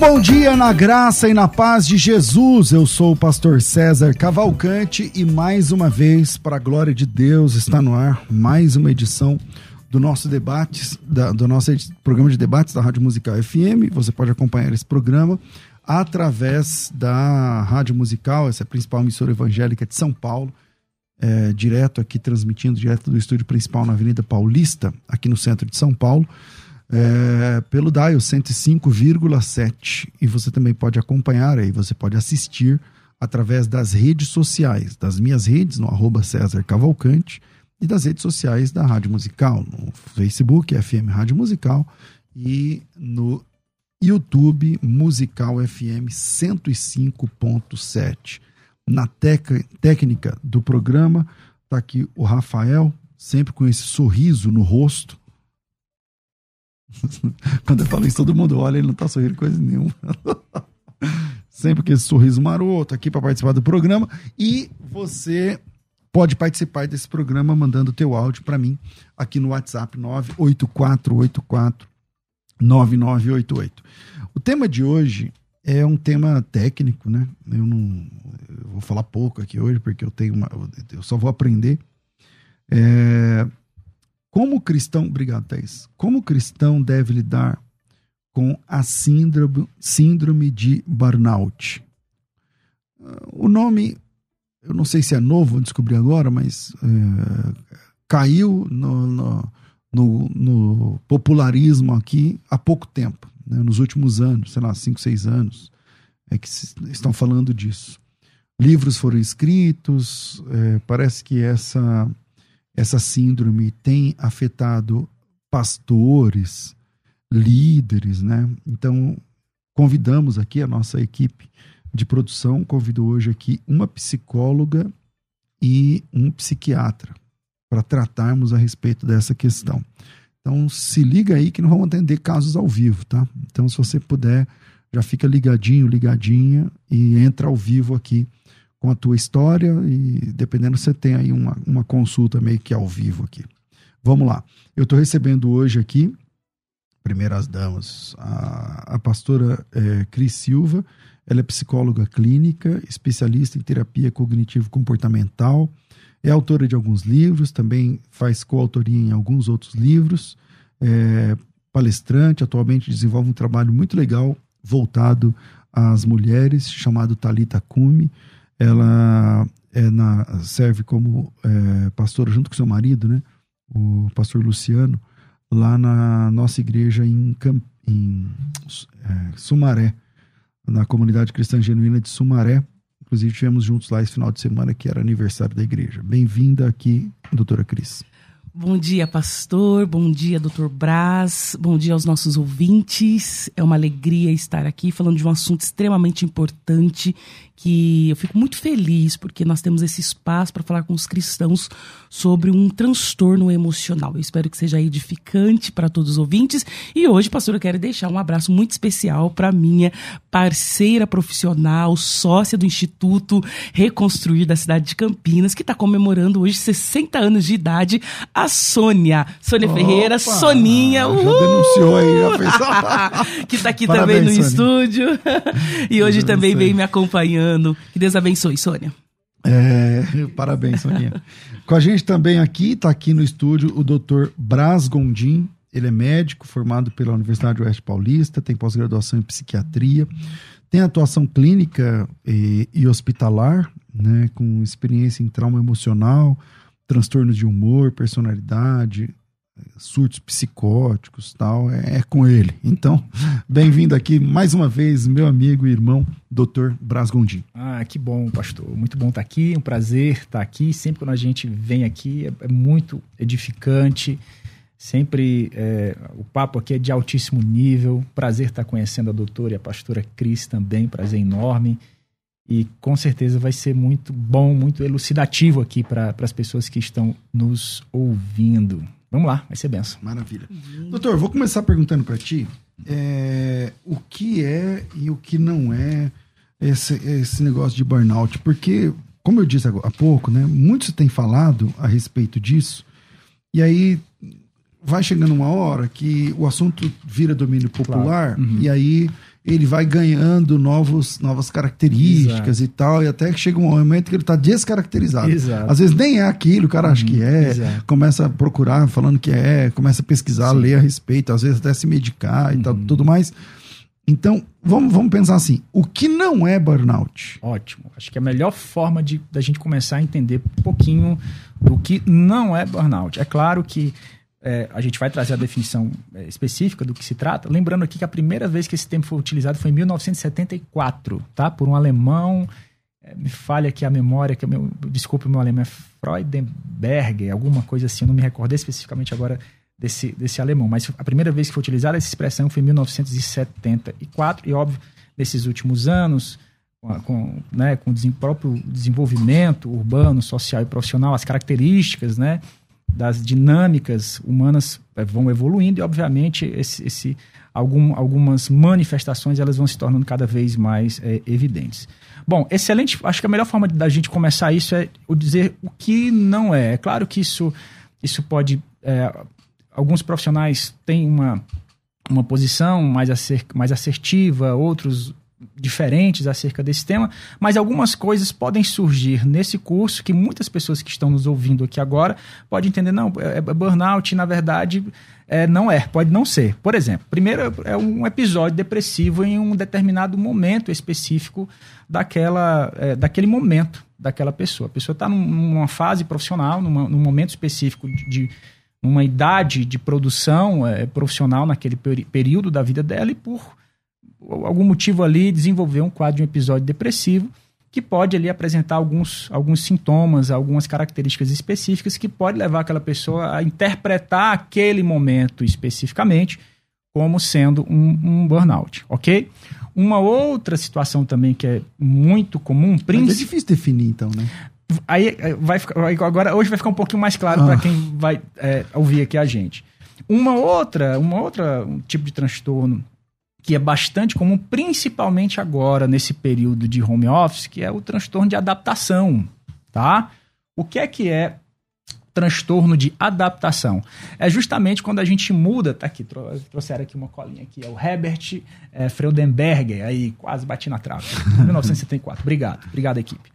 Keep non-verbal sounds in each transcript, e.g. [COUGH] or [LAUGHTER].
Bom dia na graça e na paz de Jesus. Eu sou o pastor César Cavalcante e mais uma vez, para a glória de Deus, está no ar mais uma edição do nosso debates, da, do nosso programa de debates da Rádio Musical FM. Você pode acompanhar esse programa através da Rádio Musical, essa é a principal emissora evangélica de São Paulo, é, direto aqui, transmitindo direto do estúdio principal na Avenida Paulista, aqui no centro de São Paulo é, pelo dial 105,7 e você também pode acompanhar aí, você pode assistir através das redes sociais, das minhas redes no arroba César Cavalcante e das redes sociais da Rádio Musical, no Facebook FM Rádio Musical e no YouTube Musical FM 105.7. Na técnica do programa está aqui o Rafael, sempre com esse sorriso no rosto, [LAUGHS] Quando eu falo isso, todo mundo olha, ele não tá sorrindo coisa nenhuma. [LAUGHS] Sempre que esse sorriso maroto aqui para participar do programa. E você pode participar desse programa mandando teu áudio para mim aqui no WhatsApp 98484 9988. O tema de hoje é um tema técnico, né? Eu não eu vou falar pouco aqui hoje porque eu tenho uma eu só vou aprender. É, como cristão, obrigado, Thais. Como cristão deve lidar com a síndrome, síndrome de burnout? O nome, eu não sei se é novo, vou descobrir agora, mas é, caiu no, no, no, no, popularismo aqui há pouco tempo, né? nos últimos anos, sei lá, cinco, seis anos, é que se, estão falando disso. Livros foram escritos, é, parece que essa essa síndrome tem afetado pastores, líderes, né? Então, convidamos aqui a nossa equipe de produção, convido hoje aqui uma psicóloga e um psiquiatra para tratarmos a respeito dessa questão. Então, se liga aí que não vamos atender casos ao vivo, tá? Então, se você puder, já fica ligadinho, ligadinha e entra ao vivo aqui com a tua história e dependendo você tem aí uma, uma consulta meio que ao vivo aqui. Vamos lá. Eu estou recebendo hoje aqui, primeiras damas, a, a pastora é, Cris Silva. Ela é psicóloga clínica, especialista em terapia cognitivo-comportamental, é autora de alguns livros, também faz coautoria em alguns outros livros, é palestrante, atualmente desenvolve um trabalho muito legal voltado às mulheres, chamado Talita Cume ela é na, serve como é, pastora junto com seu marido, né? O pastor Luciano, lá na nossa igreja em, em é, Sumaré, na comunidade cristã genuína de Sumaré. Inclusive, tivemos juntos lá esse final de semana, que era aniversário da igreja. Bem-vinda aqui, doutora Cris. Bom dia, pastor. Bom dia, doutor Braz. Bom dia aos nossos ouvintes. É uma alegria estar aqui falando de um assunto extremamente importante que eu fico muito feliz porque nós temos esse espaço para falar com os cristãos sobre um transtorno emocional. Eu espero que seja edificante para todos os ouvintes. E hoje, pastor, eu quero deixar um abraço muito especial para minha parceira profissional, sócia do Instituto Reconstruir da cidade de Campinas, que está comemorando hoje 60 anos de idade, a Sônia. Sônia Opa, Ferreira, Soninha. Já denunciou aí, já fez. [LAUGHS] que está aqui Parabéns, também no Sônia. estúdio. [LAUGHS] e hoje também vem me acompanhando que Deus abençoe, Sônia. É, parabéns, Soninha. [LAUGHS] Com a gente também aqui, está aqui no estúdio, o doutor Braz Gondim. Ele é médico, formado pela Universidade Oeste Paulista, tem pós-graduação em psiquiatria, tem atuação clínica e, e hospitalar, né, com experiência em trauma emocional, transtornos de humor, personalidade, surtos psicóticos tal, é, é com ele. Então, bem-vindo aqui mais uma vez, meu amigo e irmão, Dr. Braz Gondim. Ah, que bom, pastor. Muito bom estar aqui, um prazer estar aqui. Sempre quando a gente vem aqui é, é muito edificante. Sempre é, o papo aqui é de altíssimo nível. Prazer estar conhecendo a doutora e a pastora Cris também, prazer enorme. E com certeza vai ser muito bom, muito elucidativo aqui para as pessoas que estão nos ouvindo. Vamos lá, vai ser benção. Maravilha. Uhum. Doutor, vou começar perguntando para ti é, o que é e o que não é esse, esse negócio de burnout. Porque, como eu disse há pouco, né, muitos têm falado a respeito disso, e aí vai chegando uma hora que o assunto vira domínio popular, claro. uhum. e aí ele vai ganhando novos, novas características Exato. e tal, e até que chega um momento que ele está descaracterizado. Exato. Às vezes nem é aquilo, o cara acha que é, Exato. começa a procurar falando que é, começa a pesquisar, Sim. ler a respeito, às vezes até se medicar e tal, uhum. tudo mais. Então, vamos, vamos pensar assim: o que não é burnout? Ótimo. Acho que a melhor forma de da gente começar a entender um pouquinho do que não é burnout. É claro que é, a gente vai trazer a definição é, específica do que se trata. Lembrando aqui que a primeira vez que esse termo foi utilizado foi em 1974, tá? Por um alemão. É, me falha aqui a memória, que meu, desculpe o meu alemão, é Freudenberger, alguma coisa assim, eu não me recordo especificamente agora desse, desse alemão. Mas a primeira vez que foi utilizada essa expressão foi em 1974, e óbvio, nesses últimos anos, com, né, com o próprio desenvolvimento urbano, social e profissional, as características, né? Das dinâmicas humanas eh, vão evoluindo e, obviamente, esse, esse, algum, algumas manifestações elas vão se tornando cada vez mais é, evidentes. Bom, excelente. Acho que a melhor forma da gente começar isso é o dizer o que não é. É claro que isso, isso pode. É, alguns profissionais têm uma, uma posição mais, acer, mais assertiva, outros diferentes acerca desse tema, mas algumas coisas podem surgir nesse curso que muitas pessoas que estão nos ouvindo aqui agora podem entender, não, é, é burnout, na verdade, é, não é, pode não ser. Por exemplo, primeiro é um episódio depressivo em um determinado momento específico daquela, é, daquele momento daquela pessoa. A pessoa está numa fase profissional, numa, num momento específico de, de uma idade de produção é, profissional naquele período da vida dela e por algum motivo ali, desenvolver um quadro de um episódio depressivo que pode ali apresentar alguns, alguns sintomas, algumas características específicas que pode levar aquela pessoa a interpretar aquele momento especificamente como sendo um, um burnout, ok? Uma outra situação também que é muito comum, Mas é difícil definir então, né? Aí vai ficar, agora hoje vai ficar um pouquinho mais claro ah. para quem vai é, ouvir aqui a gente. Uma outra, uma outra um tipo de transtorno que é bastante comum, principalmente agora, nesse período de home office, que é o transtorno de adaptação, tá? O que é que é transtorno de adaptação? É justamente quando a gente muda, tá aqui, trouxeram aqui uma colinha aqui, é o Herbert é, Freudenberger, aí quase bati na trave, [LAUGHS] 1974. Obrigado, obrigado equipe.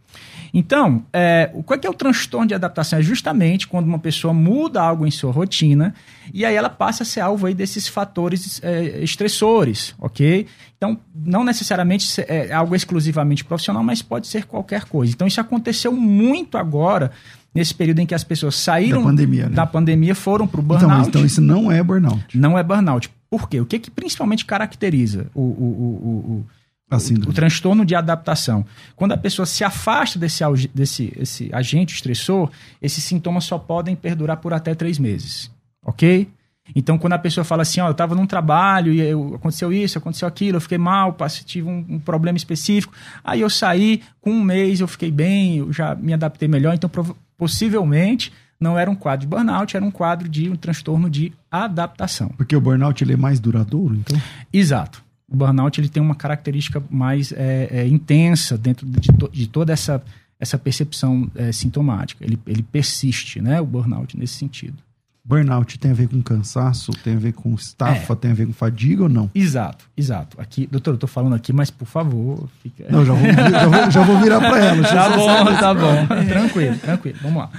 Então, é, o que é o transtorno de adaptação? É justamente quando uma pessoa muda algo em sua rotina e aí ela passa a ser alvo aí desses fatores é, estressores, ok? Então, não necessariamente é algo exclusivamente profissional, mas pode ser qualquer coisa. Então, isso aconteceu muito agora nesse período em que as pessoas saíram da pandemia, né? da pandemia foram para o então, burnout. Então, então, isso não é burnout. Não é burnout. Por quê? O que, que principalmente caracteriza o, o, o, o o, transtorno de adaptação. Quando a pessoa se afasta desse, desse esse agente estressor, esses sintomas só podem perdurar por até três meses. Ok? Então, quando a pessoa fala assim, ó, eu estava num trabalho e eu- aconteceu isso, aconteceu aquilo, eu fiquei mal, passei, tive um, um problema específico, aí eu saí, com um mês eu fiquei bem, eu já me adaptei melhor, então possivelmente não era um quadro de burnout, era um quadro de um transtorno de adaptação. Porque o burnout ele é mais duradouro, então. Exato. O burnout ele tem uma característica mais é, é, intensa dentro de, to- de toda essa, essa percepção é, sintomática. Ele, ele persiste, né? O burnout nesse sentido. Burnout tem a ver com cansaço, tem a ver com estafa, É. tem a ver com fadiga ou não? Exato, exato. Aqui, doutor, eu tô falando aqui, mas por favor, fica. Não, já vou, já vou, já vou virar para ela. [LAUGHS] Tá só- bom, tá bom. tranquilo, tranquilo. Vamos lá.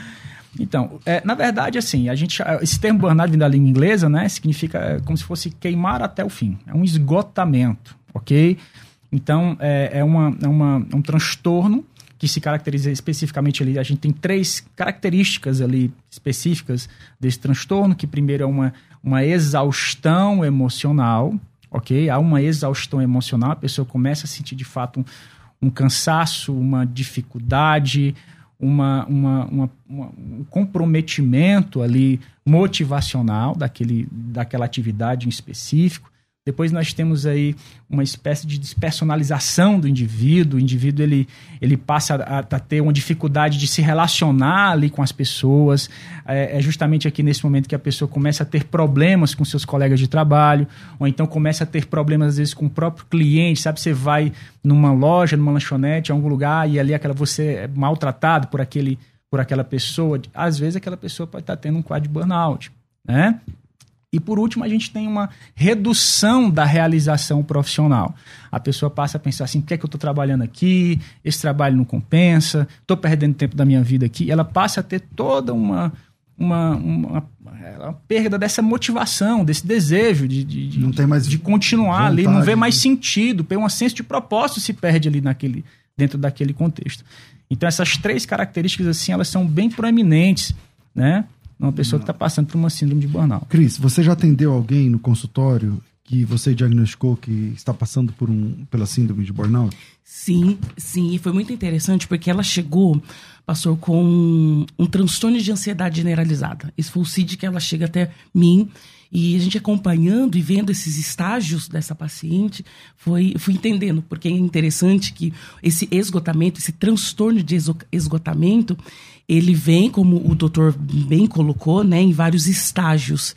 Então, é, na verdade, assim, a gente, esse termo burnout vindo da língua inglesa, né, significa é, como se fosse queimar até o fim. É um esgotamento, ok? Então, é, é, uma, é, uma, é um transtorno que se caracteriza especificamente ali. A gente tem três características ali específicas desse transtorno, que primeiro é uma, uma exaustão emocional, ok? Há uma exaustão emocional, a pessoa começa a sentir de fato um, um cansaço, uma dificuldade, uma, uma, uma- um comprometimento ali motivacional daquele, daquela atividade em específico. Depois nós temos aí uma espécie de despersonalização do indivíduo. O indivíduo ele, ele passa a, a ter uma dificuldade de se relacionar ali com as pessoas. É, é justamente aqui nesse momento que a pessoa começa a ter problemas com seus colegas de trabalho, ou então começa a ter problemas às vezes com o próprio cliente. Sabe, você vai numa loja, numa lanchonete, em algum lugar e ali aquela você é maltratado por aquele por aquela pessoa. Às vezes aquela pessoa pode estar tendo um quadro de burnout, né? E por último, a gente tem uma redução da realização profissional. A pessoa passa a pensar assim: por que, é que eu estou trabalhando aqui? Esse trabalho não compensa, estou perdendo tempo da minha vida aqui. Ela passa a ter toda uma, uma, uma, uma perda dessa motivação, desse desejo de, de, de- Não tem mais de continuar ali, não vontade vê mais de- sentido, tem um senso de propósito se perde ali naquele, dentro daquele contexto. Então essas três características assim, elas são bem proeminentes, né? Numa pessoa que está passando por uma síndrome de burnout. Cris, você já atendeu alguém no consultório que você diagnosticou que está passando por um, pela síndrome de burnout? Sim, sim, e foi muito interessante porque ela chegou, passou com um, um transtorno de ansiedade generalizada. Esse foi o CID que ela chega até mim e a gente acompanhando e vendo esses estágios dessa paciente, foi fui entendendo, porque é interessante que esse esgotamento, esse transtorno de esgotamento, ele vem, como o doutor bem colocou, né, em vários estágios.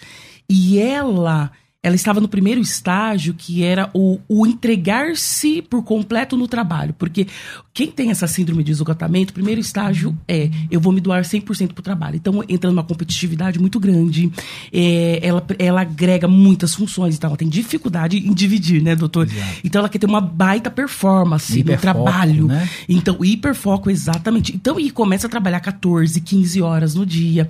E ela ela estava no primeiro estágio, que era o, o entregar-se por completo no trabalho. Porque quem tem essa síndrome de esgotamento, o primeiro estágio é eu vou me doar 100% para o trabalho. Então, entra numa competitividade muito grande, é, ela, ela agrega muitas funções, então ela tem dificuldade em dividir, né, doutor? Então, ela quer ter uma baita performance no trabalho. né? Então, o hiperfoco, exatamente. Então, e começa a trabalhar 14, 15 horas no dia.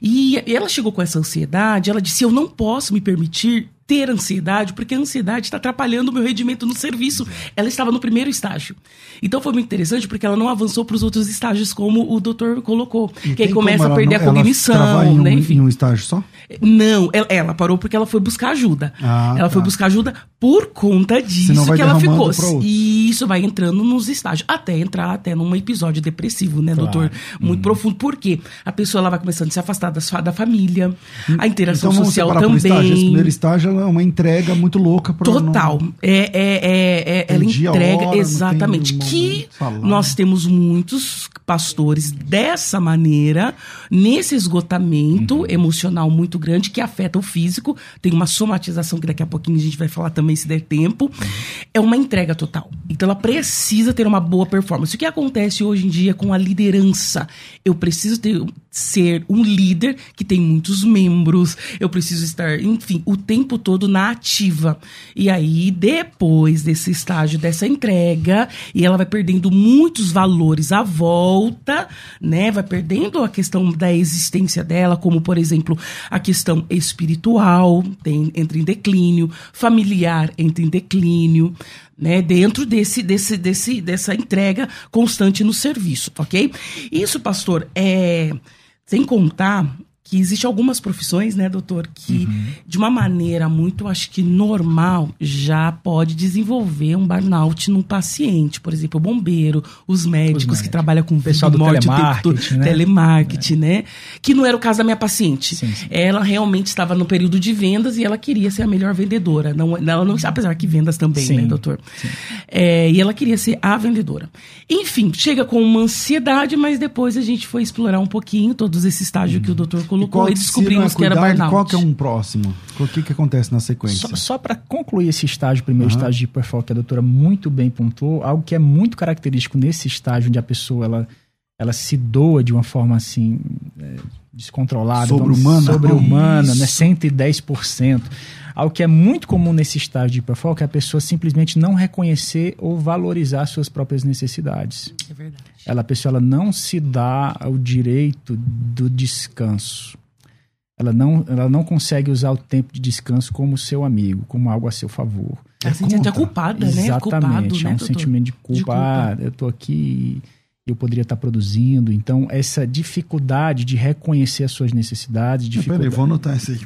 E ela chegou com essa ansiedade, ela disse: Eu não posso me permitir ter ansiedade, porque a ansiedade está atrapalhando o meu rendimento no serviço. Ela estava no primeiro estágio. Então foi muito interessante porque ela não avançou para os outros estágios, como o doutor colocou. E que aí começa a perder não- a cognição, em um, né? Enfim. Em um estágio só? Não, ela, ela parou porque ela foi buscar ajuda. Ah, ela tá. foi buscar ajuda por conta disso que ela ficou. E isso vai entrando nos estágios, até entrar até num episódio depressivo, né, Claro. doutor? Muito Uhum. profundo. Por quê? A pessoa ela vai começando a se afastar das da família, a interação então social também. estágio. Esse primeiro estágio ela é uma entrega muito louca para Total. É, é, é, é, Tem ela entrega hora, não exatamente. Que nós temos muitos pastores dessa maneira, nesse esgotamento Uhum. emocional muito grande que afeta o físico. Tem uma somatização que daqui a pouquinho a gente vai falar também se der tempo. Uhum. É uma entrega total. Então ela precisa ter uma boa performance. O que acontece hoje em dia com a liderança? Eu preciso ter, ser um líder que tem muitos membros. Eu preciso estar, enfim, o tempo todo na ativa. E aí, depois desse estágio, dessa entrega, e ela vai perdendo muitos valores à volta, né? Vai perdendo a questão da existência dela, como, por exemplo, a questão espiritual tem, entra em declínio, familiar entra em declínio, né? Dentro desse, desse, desse, dessa entrega constante no serviço, ok? Isso, pastor, é. Sem contar que existe algumas profissões, né, doutor, que de uma maneira muito, acho que normal, já pode desenvolver um burnout no paciente. Por exemplo, o bombeiro, os médicos, médicos. que trabalham com pessoal vida do morte o telemarketing, né? telemarketing, né? Que não era o caso da minha paciente. Sim, sim. Ela realmente estava no período de vendas e ela queria ser a melhor vendedora. Não, ela não, apesar que vendas também, Sim, né, doutor? É, e ela queria ser a vendedora. Enfim, chega com uma ansiedade, mas depois a gente foi explorar um pouquinho todos esse estágio que o doutor E colocou e que se descobrimos é que era cuidado, burnout. Qual que é um próximo? O que, que acontece na sequência? Só, só para concluir esse estágio, o primeiro Aham. estágio de hiperfoco que a doutora muito bem pontuou, algo que é muito característico nesse estágio onde a pessoa ela, ela se doa de uma forma assim é, descontrolada, Sobre-humana. sobre-humana, né, Isso. 110%. Algo que é muito comum nesse estágio de hiperfoco é a pessoa simplesmente não reconhecer ou valorizar suas próprias necessidades. É verdade. Ela, a pessoa ela não se dá o direito do descanso. Ela não, ela não consegue usar o tempo de descanso como seu amigo, como algo a seu favor. Ela se sente até culpada, né? Exatamente. Culpado, é né, um doutor? sentimento de culpa. De culpa. Ah, eu tô aqui eu poderia estar produzindo. Então, essa dificuldade de reconhecer as suas necessidades, Peraí, dificuldade... vou anotar isso aqui.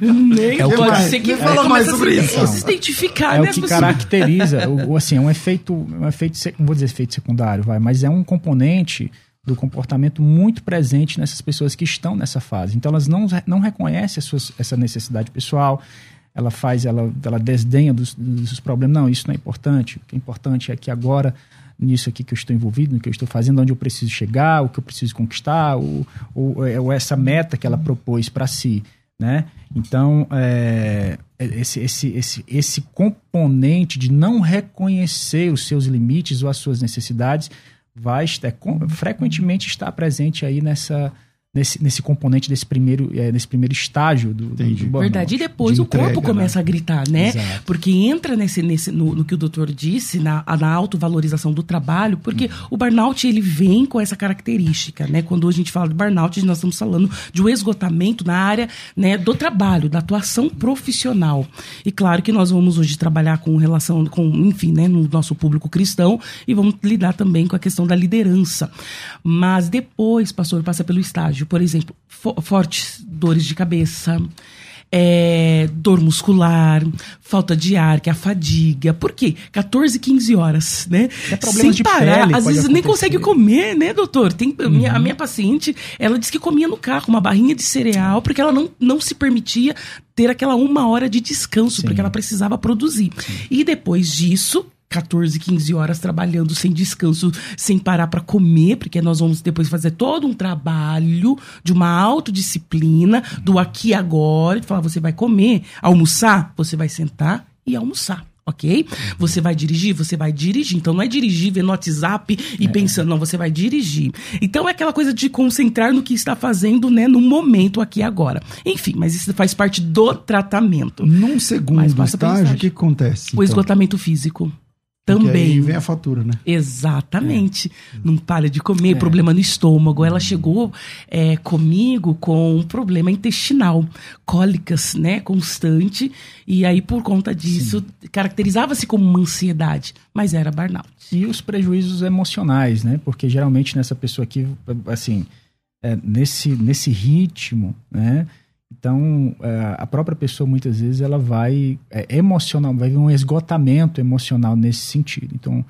[LAUGHS] Nem É o que pode ser que Me fala começa mais sobre se- isso. se identificar, é né? o que caracteriza, [LAUGHS] o, assim, é um efeito, um efeito, vou dizer efeito secundário, vai, mas é um componente do comportamento muito presente nessas pessoas que estão nessa fase. Então elas não, não reconhecem as suas, essa necessidade pessoal, ela faz, ela, ela desdenha dos, dos problemas. Não, isso não é importante. O que é importante é que agora, nisso aqui que eu estou envolvido, no que eu estou fazendo, onde eu preciso chegar, o que eu preciso conquistar, ou, ou, ou essa meta que ela propôs para si. Né? Então, é, esse, esse, esse, esse componente de não reconhecer os seus limites ou as suas necessidades vai estar, com- frequentemente está presente aí nessa, nesse, nesse componente desse primeiro, é, nesse primeiro estágio do, do, Entendi. do. Verdade. E depois De o corpo entrega, começa a gritar, né? Exato. Porque entra nesse, nesse, no, no que o doutor disse, na, na autovalorização do trabalho, porque Uhum. o burnout ele vem com essa característica, né? Quando a gente fala de burnout, nós estamos falando de um esgotamento na área né, do trabalho, da atuação profissional. E claro que nós vamos hoje trabalhar com relação, com, enfim, né, no nosso público cristão e vamos lidar também com a questão da liderança. Mas depois, pastor, passa pelo estágio, por exemplo, fo- fortes dores de cabeça, é, dor muscular, falta de ar, que é a fadiga. Por quê? 14, 15 horas, né? Até problemas de parar. pele Às vezes nem acontecer. consegue comer, né, doutor? Tem, a minha, Uhum. a minha paciente, ela disse que comia no carro uma barrinha de cereal porque ela não, não se permitia ter aquela uma hora de descanso, Sim. porque ela precisava produzir. E depois disso, 14, 15 horas trabalhando sem descanso, sem parar para comer, porque nós vamos depois fazer todo um trabalho de uma autodisciplina, do aqui e agora, de falar, você vai comer, almoçar, você vai sentar e almoçar. Ok? Você vai dirigir? Você vai dirigir. Então não é dirigir, ver no WhatsApp e pensando, não, você vai dirigir. Então é aquela coisa de concentrar no que está fazendo, né, no momento aqui e agora. Enfim, mas isso faz parte do tratamento. Num segundo estágio, o que acontece? O então? esgotamento físico. Porque Também. Aí vem a fatura, né? Exatamente. É. Não para de comer, problema no estômago. Ela chegou é, comigo com um problema intestinal, cólicas, né, constante. E aí, por conta disso, caracterizava-se como uma ansiedade, mas era burnout. E os prejuízos emocionais, né? Porque geralmente nessa pessoa aqui, assim, é, nesse, nesse ritmo, né? Então, é, a própria pessoa, muitas vezes, ela vai é, emocional, vai ver um esgotamento emocional nesse sentido. Então,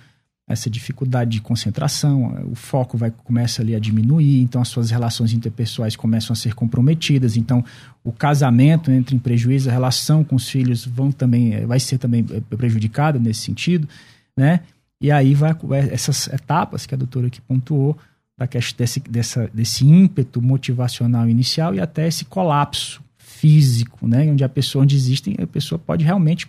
essa dificuldade de concentração, o foco vai começa ali a diminuir, então as suas relações interpessoais começam a ser comprometidas, então o casamento entra em prejuízo, a relação com os filhos vão também eh, vai ser também prejudicada nesse sentido, né? E aí vai essas etapas que a doutora aqui pontuou da questão desse, dessa, desse ímpeto motivacional inicial e até esse colapso físico, né? Onde a pessoa, onde existem, a pessoa pode realmente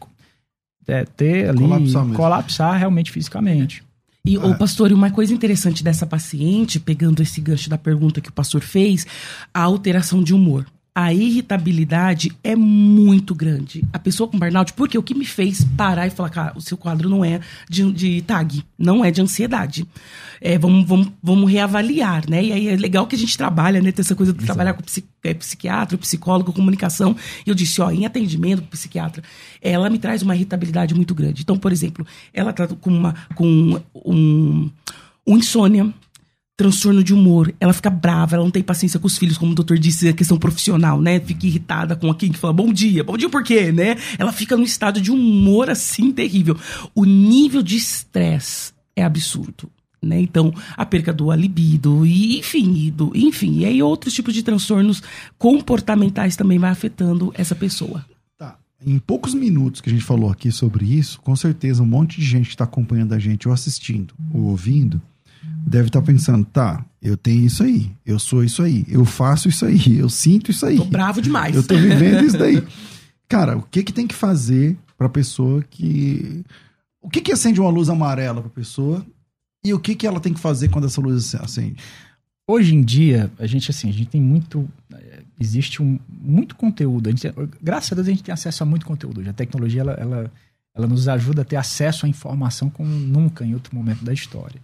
é, ter ali Colapsar colapsar realmente fisicamente. E, Ah. ô pastor, e uma coisa interessante dessa paciente, pegando esse gancho da pergunta que o pastor fez, a alteração de humor. A irritabilidade é muito grande. A pessoa com burnout, porque o que me fez parar e falar, cara, o seu quadro não é de, de TAG, não é de ansiedade. É, vamos, vamos, vamos reavaliar, né? E aí é legal que a gente trabalha, né? Tem essa coisa de trabalhar com é, psiquiatra, psicólogo, comunicação. E eu disse, ó, em atendimento com psiquiatra, ela me traz uma irritabilidade muito grande. Então, por exemplo, ela tá com uma com um, um insônia, transtorno de humor, ela fica brava, ela não tem paciência com os filhos, como o doutor disse, a questão profissional, né? Fica irritada com quem que fala bom dia, bom dia por quê, né? Ela fica num estado de humor assim terrível. O nível de estresse é absurdo. Né? Então, a perca do libido, e enfim, do, enfim, e aí outros tipos de transtornos comportamentais também vai afetando essa pessoa. Tá. Em poucos minutos que a gente falou aqui sobre isso, com certeza um monte de gente que está acompanhando a gente, ou assistindo, ou ouvindo, deve estar tá pensando, tá, eu tenho isso aí, eu sou isso aí, eu faço isso aí, eu sinto isso aí. Tô bravo demais. Eu tô vivendo isso daí. [LAUGHS] Cara, o que que tem que fazer pra pessoa que... O que que acende uma luz amarela pra pessoa e o que, que ela tem que fazer quando essa luz acende? Hoje em dia, a gente assim, a gente tem muito. Eh, existe um, muito conteúdo. Gente, graças a Deus a gente tem acesso a muito conteúdo. A tecnologia ela, ela, ela nos ajuda a ter acesso à informação como nunca em outro momento da história.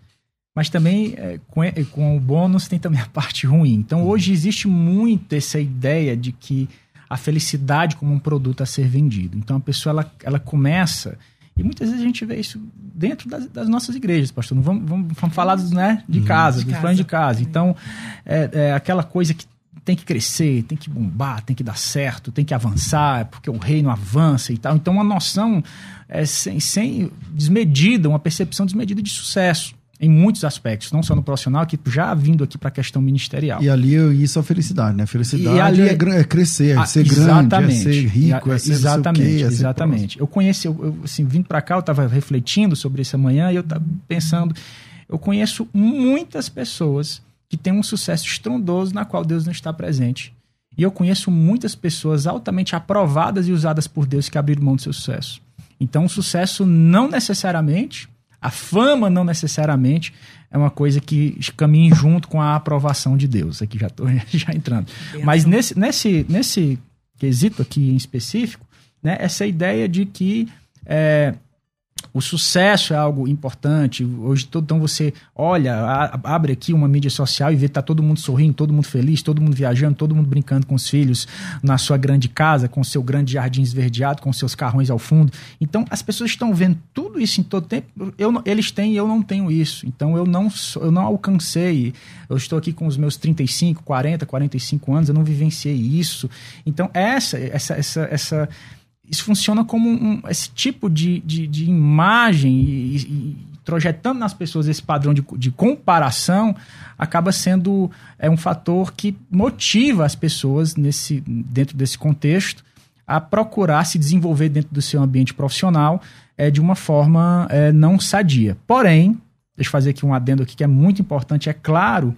Mas também, é, com, com o bônus, tem também a parte ruim. Então, hoje existe muito essa ideia de que a felicidade como um produto a ser vendido. Então, a pessoa ela, ela começa e muitas vezes a gente vê isso dentro das, das nossas igrejas, pastor. Não vamos, vamos, vamos falar dos, né, de uhum. casa, de dos planos de casa. Então, é, é, aquela coisa que tem que crescer, tem que bombar, tem que dar certo, tem que avançar, porque o reino avança e tal. Então, uma noção é, sem, sem desmedida, uma percepção desmedida de sucesso em muitos aspectos, não só no profissional, que já vindo aqui para a questão ministerial. E ali isso é felicidade, né? Felicidade ali, é, é, crescer, é ah, ser grande, é ser rico, é ser Exatamente, quê, é exatamente. Eu conheci, eu, eu, assim, vindo para cá, eu estava refletindo sobre isso amanhã e eu estava pensando, eu conheço muitas pessoas que têm um sucesso estrondoso na qual Deus não está presente. E eu conheço muitas pessoas altamente aprovadas e usadas por Deus que abriram mão do seu sucesso. Então, o sucesso não necessariamente a fama não necessariamente é uma coisa que caminha junto com a aprovação de Deus. Aqui já estou [LAUGHS] já entrando. Mas nesse, nesse, nesse quesito aqui em específico, né, essa ideia de que é, o sucesso é algo importante. Hoje, então, você olha, abre aqui uma mídia social e vê que tá todo mundo sorrindo, todo mundo feliz, todo mundo viajando, todo mundo brincando com os filhos na sua grande casa, com seu grande jardim esverdeado, com seus carrões ao fundo. Então, as pessoas estão vendo tudo isso em todo tempo. Eu, eles têm e eu não tenho isso. Então, eu não, eu não alcancei. Eu estou aqui com os meus 35, 40, 45 anos, eu não vivenciei isso. Então, essa, essa, essa, essa isso funciona como um, esse tipo de, de, de imagem e, e, projetando nas pessoas esse padrão de, de comparação acaba sendo é, um fator que motiva as pessoas nesse, dentro desse contexto a procurar se desenvolver dentro do seu ambiente profissional é, de uma forma é, não sadia. Porém, deixa eu fazer aqui um adendo aqui que é muito importante, é claro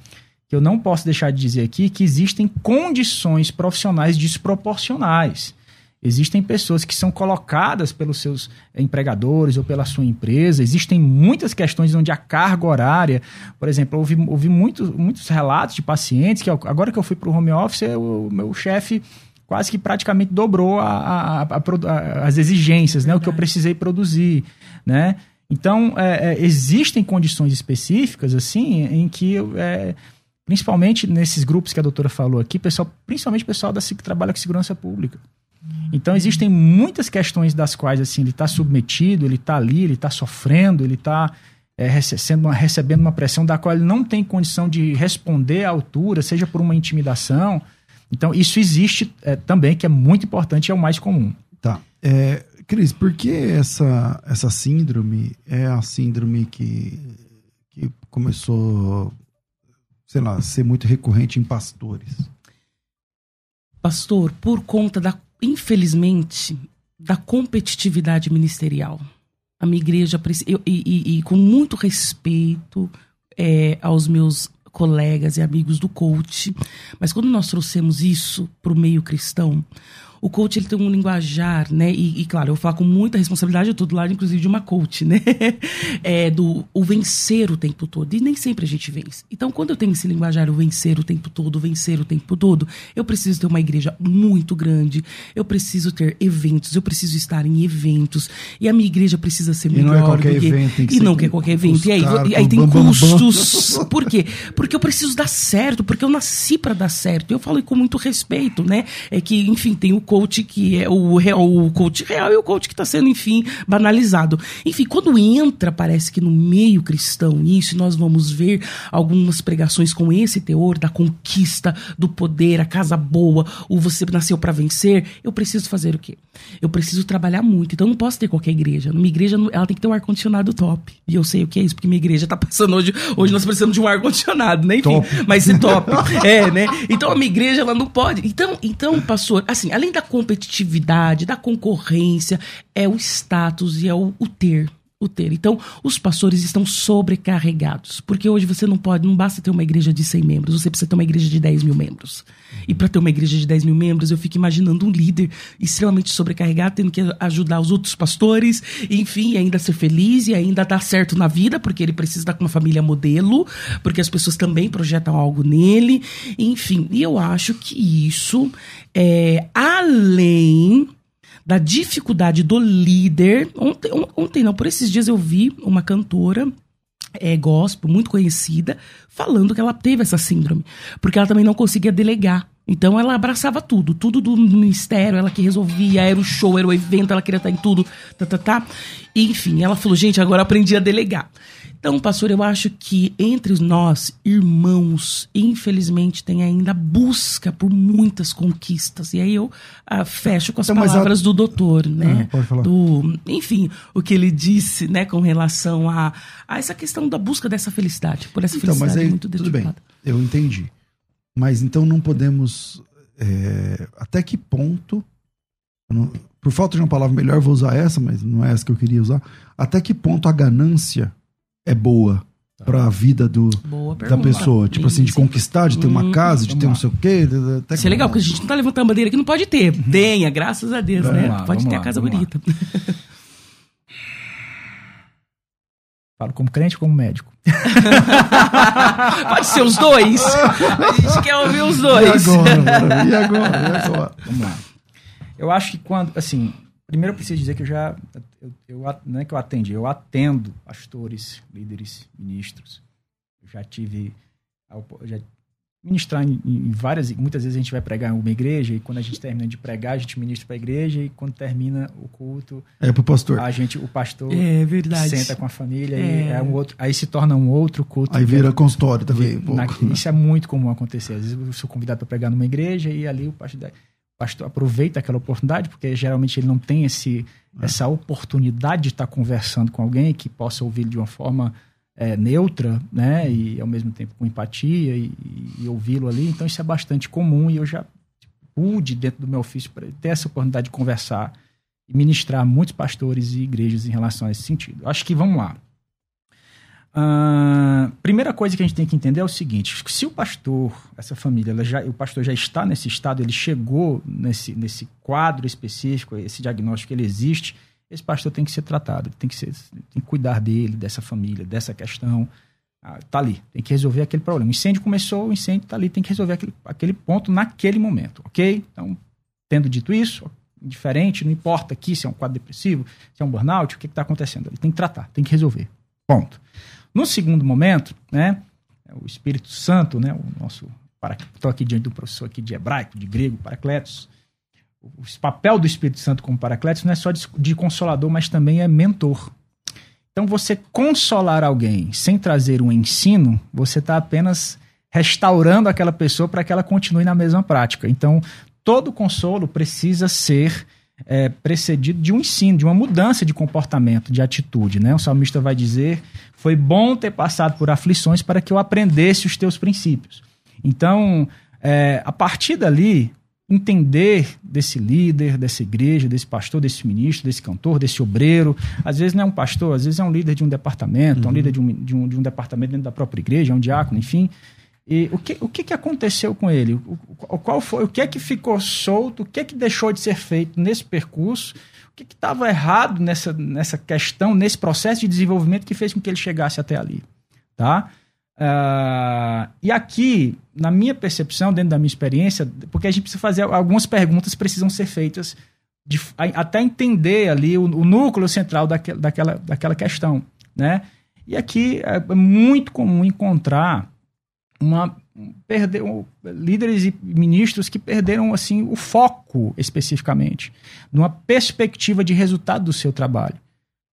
que eu não posso deixar de dizer aqui que existem condições profissionais desproporcionais. Existem pessoas que são colocadas pelos seus empregadores ou pela sua empresa. Existem muitas questões onde a carga horária, por exemplo, ouvi, ouvi muitos, muitos relatos de pacientes que agora que eu fui para o home office, o meu chefe quase que praticamente dobrou a, a, a, as exigências, né, o que eu precisei produzir, né? Então, é, é, existem condições específicas, assim, em que, é, principalmente nesses grupos que a doutora falou aqui, pessoal, principalmente o pessoal da, que trabalha com segurança pública. Então existem muitas questões das quais assim ele está submetido, ele está ali, ele está sofrendo, ele está é, recebendo, uma, recebendo uma pressão da qual ele não tem condição de responder à altura, seja por uma intimidação. Então isso existe é, também, que é muito importante e é o mais comum. Tá. É, Cris, por que essa, essa síndrome é a síndrome que, que começou, sei lá, a ser muito recorrente em pastores? Pastor, por conta da infelizmente, da competitividade ministerial. A minha igreja, eu, e, e, e com muito respeito é, aos meus colegas e amigos do coach, mas quando nós trouxemos isso para o meio cristão, o coach ele tem um linguajar, né? E, e claro, eu falo com muita responsabilidade, eu tô do lado, inclusive, de uma coach, né? [LAUGHS] É, do o vencer o tempo todo. E nem sempre a gente vence. Então, quando eu tenho esse linguajar, o vencer o tempo todo, o vencer o tempo todo, eu preciso ter uma igreja muito grande, eu preciso ter eventos, eu preciso estar em eventos. E a minha igreja precisa ser melhor. E não é qualquer que, evento, E não é qualquer evento. E aí, e aí tem bam, custos. Bam, bam. [LAUGHS] Por quê? Porque eu preciso dar certo, porque eu nasci para dar certo. Eu falo com muito respeito, né? É que, enfim, tem o coach que é o real, o coach real e o coach que está sendo, enfim, banalizado. Enfim, quando entra, parece que no meio cristão isso, nós vamos ver algumas pregações com esse teor da conquista, do poder, a casa boa, o você nasceu para vencer. Eu preciso fazer o quê? Eu preciso trabalhar muito. Então eu não posso ter qualquer igreja. Minha igreja, ela tem que ter um ar-condicionado top. E eu sei o que é isso, porque minha igreja tá passando hoje. Hoje nós precisamos de um ar-condicionado, né? Enfim, top. mas é top. [LAUGHS] é, né? Então a minha igreja, ela não pode. Então, então, pastor, assim, além da competitividade, da concorrência, é o status e é o, o ter o ter. Então, os pastores estão sobrecarregados, porque hoje você não pode, não basta ter uma igreja de 100 membros, você precisa ter uma igreja de 10 mil membros. E para ter uma igreja de 10 mil membros, eu fico imaginando um líder extremamente sobrecarregado, tendo que ajudar os outros pastores, enfim, e ainda ser feliz e ainda dar certo na vida, porque ele precisa estar com uma família modelo, porque as pessoas também projetam algo nele, enfim. E eu acho que isso é além da dificuldade do líder. Ontem, ontem não, por esses dias eu vi uma cantora é, gospel, muito conhecida, falando que ela teve essa síndrome, porque ela também não conseguia delegar. Então ela abraçava tudo, tudo do ministério, ela que resolvia, era o show, era o evento, ela queria estar em tudo, tá, tá, tá. E, enfim, ela falou, gente, agora aprendi a delegar. Então, pastor, eu acho que entre nós, irmãos, infelizmente tem ainda busca por muitas conquistas. E aí eu ah, fecho com as então, palavras a... do doutor, né? Ah, pode falar. Do, enfim, o que ele disse, né, com relação a, a essa questão da busca dessa felicidade, por essa então, felicidade mas aí, muito Tudo bem, eu entendi. Mas então não podemos. É, até que ponto. Não, por falta de uma palavra melhor, vou usar essa, mas não é essa que eu queria usar. Até que ponto a ganância é boa tá. para a vida do, da pessoa. Tipo assim, de conquistar, de ter uma hum, casa, de ter não sei o quê. Até Isso é legal, porque a gente não tá levantando a bandeira que não pode ter. Uhum. Tenha, graças a Deus, vamos né? Lá, pode ter lá, a casa bonita. [LAUGHS] Falo como crente ou como médico? [LAUGHS] Pode ser os dois. [LAUGHS] A gente quer ouvir os dois. E agora? E agora? E agora? Vamos lá. Eu acho que quando, assim, primeiro eu preciso dizer que eu já, eu, eu, não é que eu atendi, eu atendo pastores, líderes, ministros. Eu já tive, já ministrar em, em, várias, muitas vezes a gente vai pregar em uma igreja e quando a gente termina de pregar, a gente ministra para a igreja e quando termina o culto, é pro pastor. A gente, o pastor é verdade. senta com a família é. e é um outro, aí se torna um outro culto. Aí vira consultório também. Um na, isso é muito comum acontecer. Às vezes eu sou convidado para pregar numa igreja e ali o pastor, pastor aproveita aquela oportunidade porque geralmente ele não tem esse é. essa oportunidade de estar conversando com alguém que possa ouvir de uma forma é, neutra, né? E ao mesmo tempo com empatia e, e ouvi-lo ali. Então isso é bastante comum e eu já pude, dentro do meu ofício, ter essa oportunidade de conversar e ministrar muitos pastores e igrejas em relação a esse sentido. Acho que vamos lá. Uh, primeira coisa que a gente tem que entender é o seguinte: se o pastor, essa família, já, o pastor já está nesse estado, ele chegou nesse, nesse quadro específico, esse diagnóstico ele existe, esse pastor tem que ser tratado, tem que, ser, tem que cuidar dele, dessa família, dessa questão. Ah, tá ali, tem que resolver aquele problema. O incêndio começou, o incêndio tá ali, tem que resolver aquele, aquele ponto naquele momento, ok? Então, tendo dito isso, diferente, não importa aqui se é um quadro depressivo, se é um burnout, o que está acontecendo ali. Tem que tratar, tem que resolver. Ponto. No segundo momento, né, o Espírito Santo, né, o nosso. Estou aqui diante do professor aqui de hebraico, de grego, Paracletos o papel do Espírito Santo como Paracletos não é só de, de consolador, mas também é mentor. Então, você consolar alguém sem trazer um ensino, você está apenas restaurando aquela pessoa para que ela continue na mesma prática. Então, todo consolo precisa ser é, precedido de um ensino, de uma mudança de comportamento, de atitude. Né? O salmista vai dizer: Foi bom ter passado por aflições para que eu aprendesse os teus princípios. Então, é, a partir dali, entender desse líder, dessa igreja, desse pastor, desse ministro, desse cantor, desse obreiro. Às vezes não é um pastor, às vezes é um líder de um departamento, uhum. um líder de um, de, um, de um departamento dentro da própria igreja, é um diácono, enfim. E o que, o que, que aconteceu com ele? O, qual foi, o que é que ficou solto? O que é que deixou de ser feito nesse percurso? O que estava errado nessa, nessa questão, nesse processo de desenvolvimento que fez com que ele chegasse até ali? Tá? Uh, e aqui, na minha percepção, dentro da minha experiência, porque a gente precisa fazer algumas perguntas precisam ser feitas de, até entender ali o, o núcleo central daquela, daquela, daquela questão, né? E aqui é muito comum encontrar uma, perderam líderes e ministros que perderam assim o foco especificamente, numa perspectiva de resultado do seu trabalho.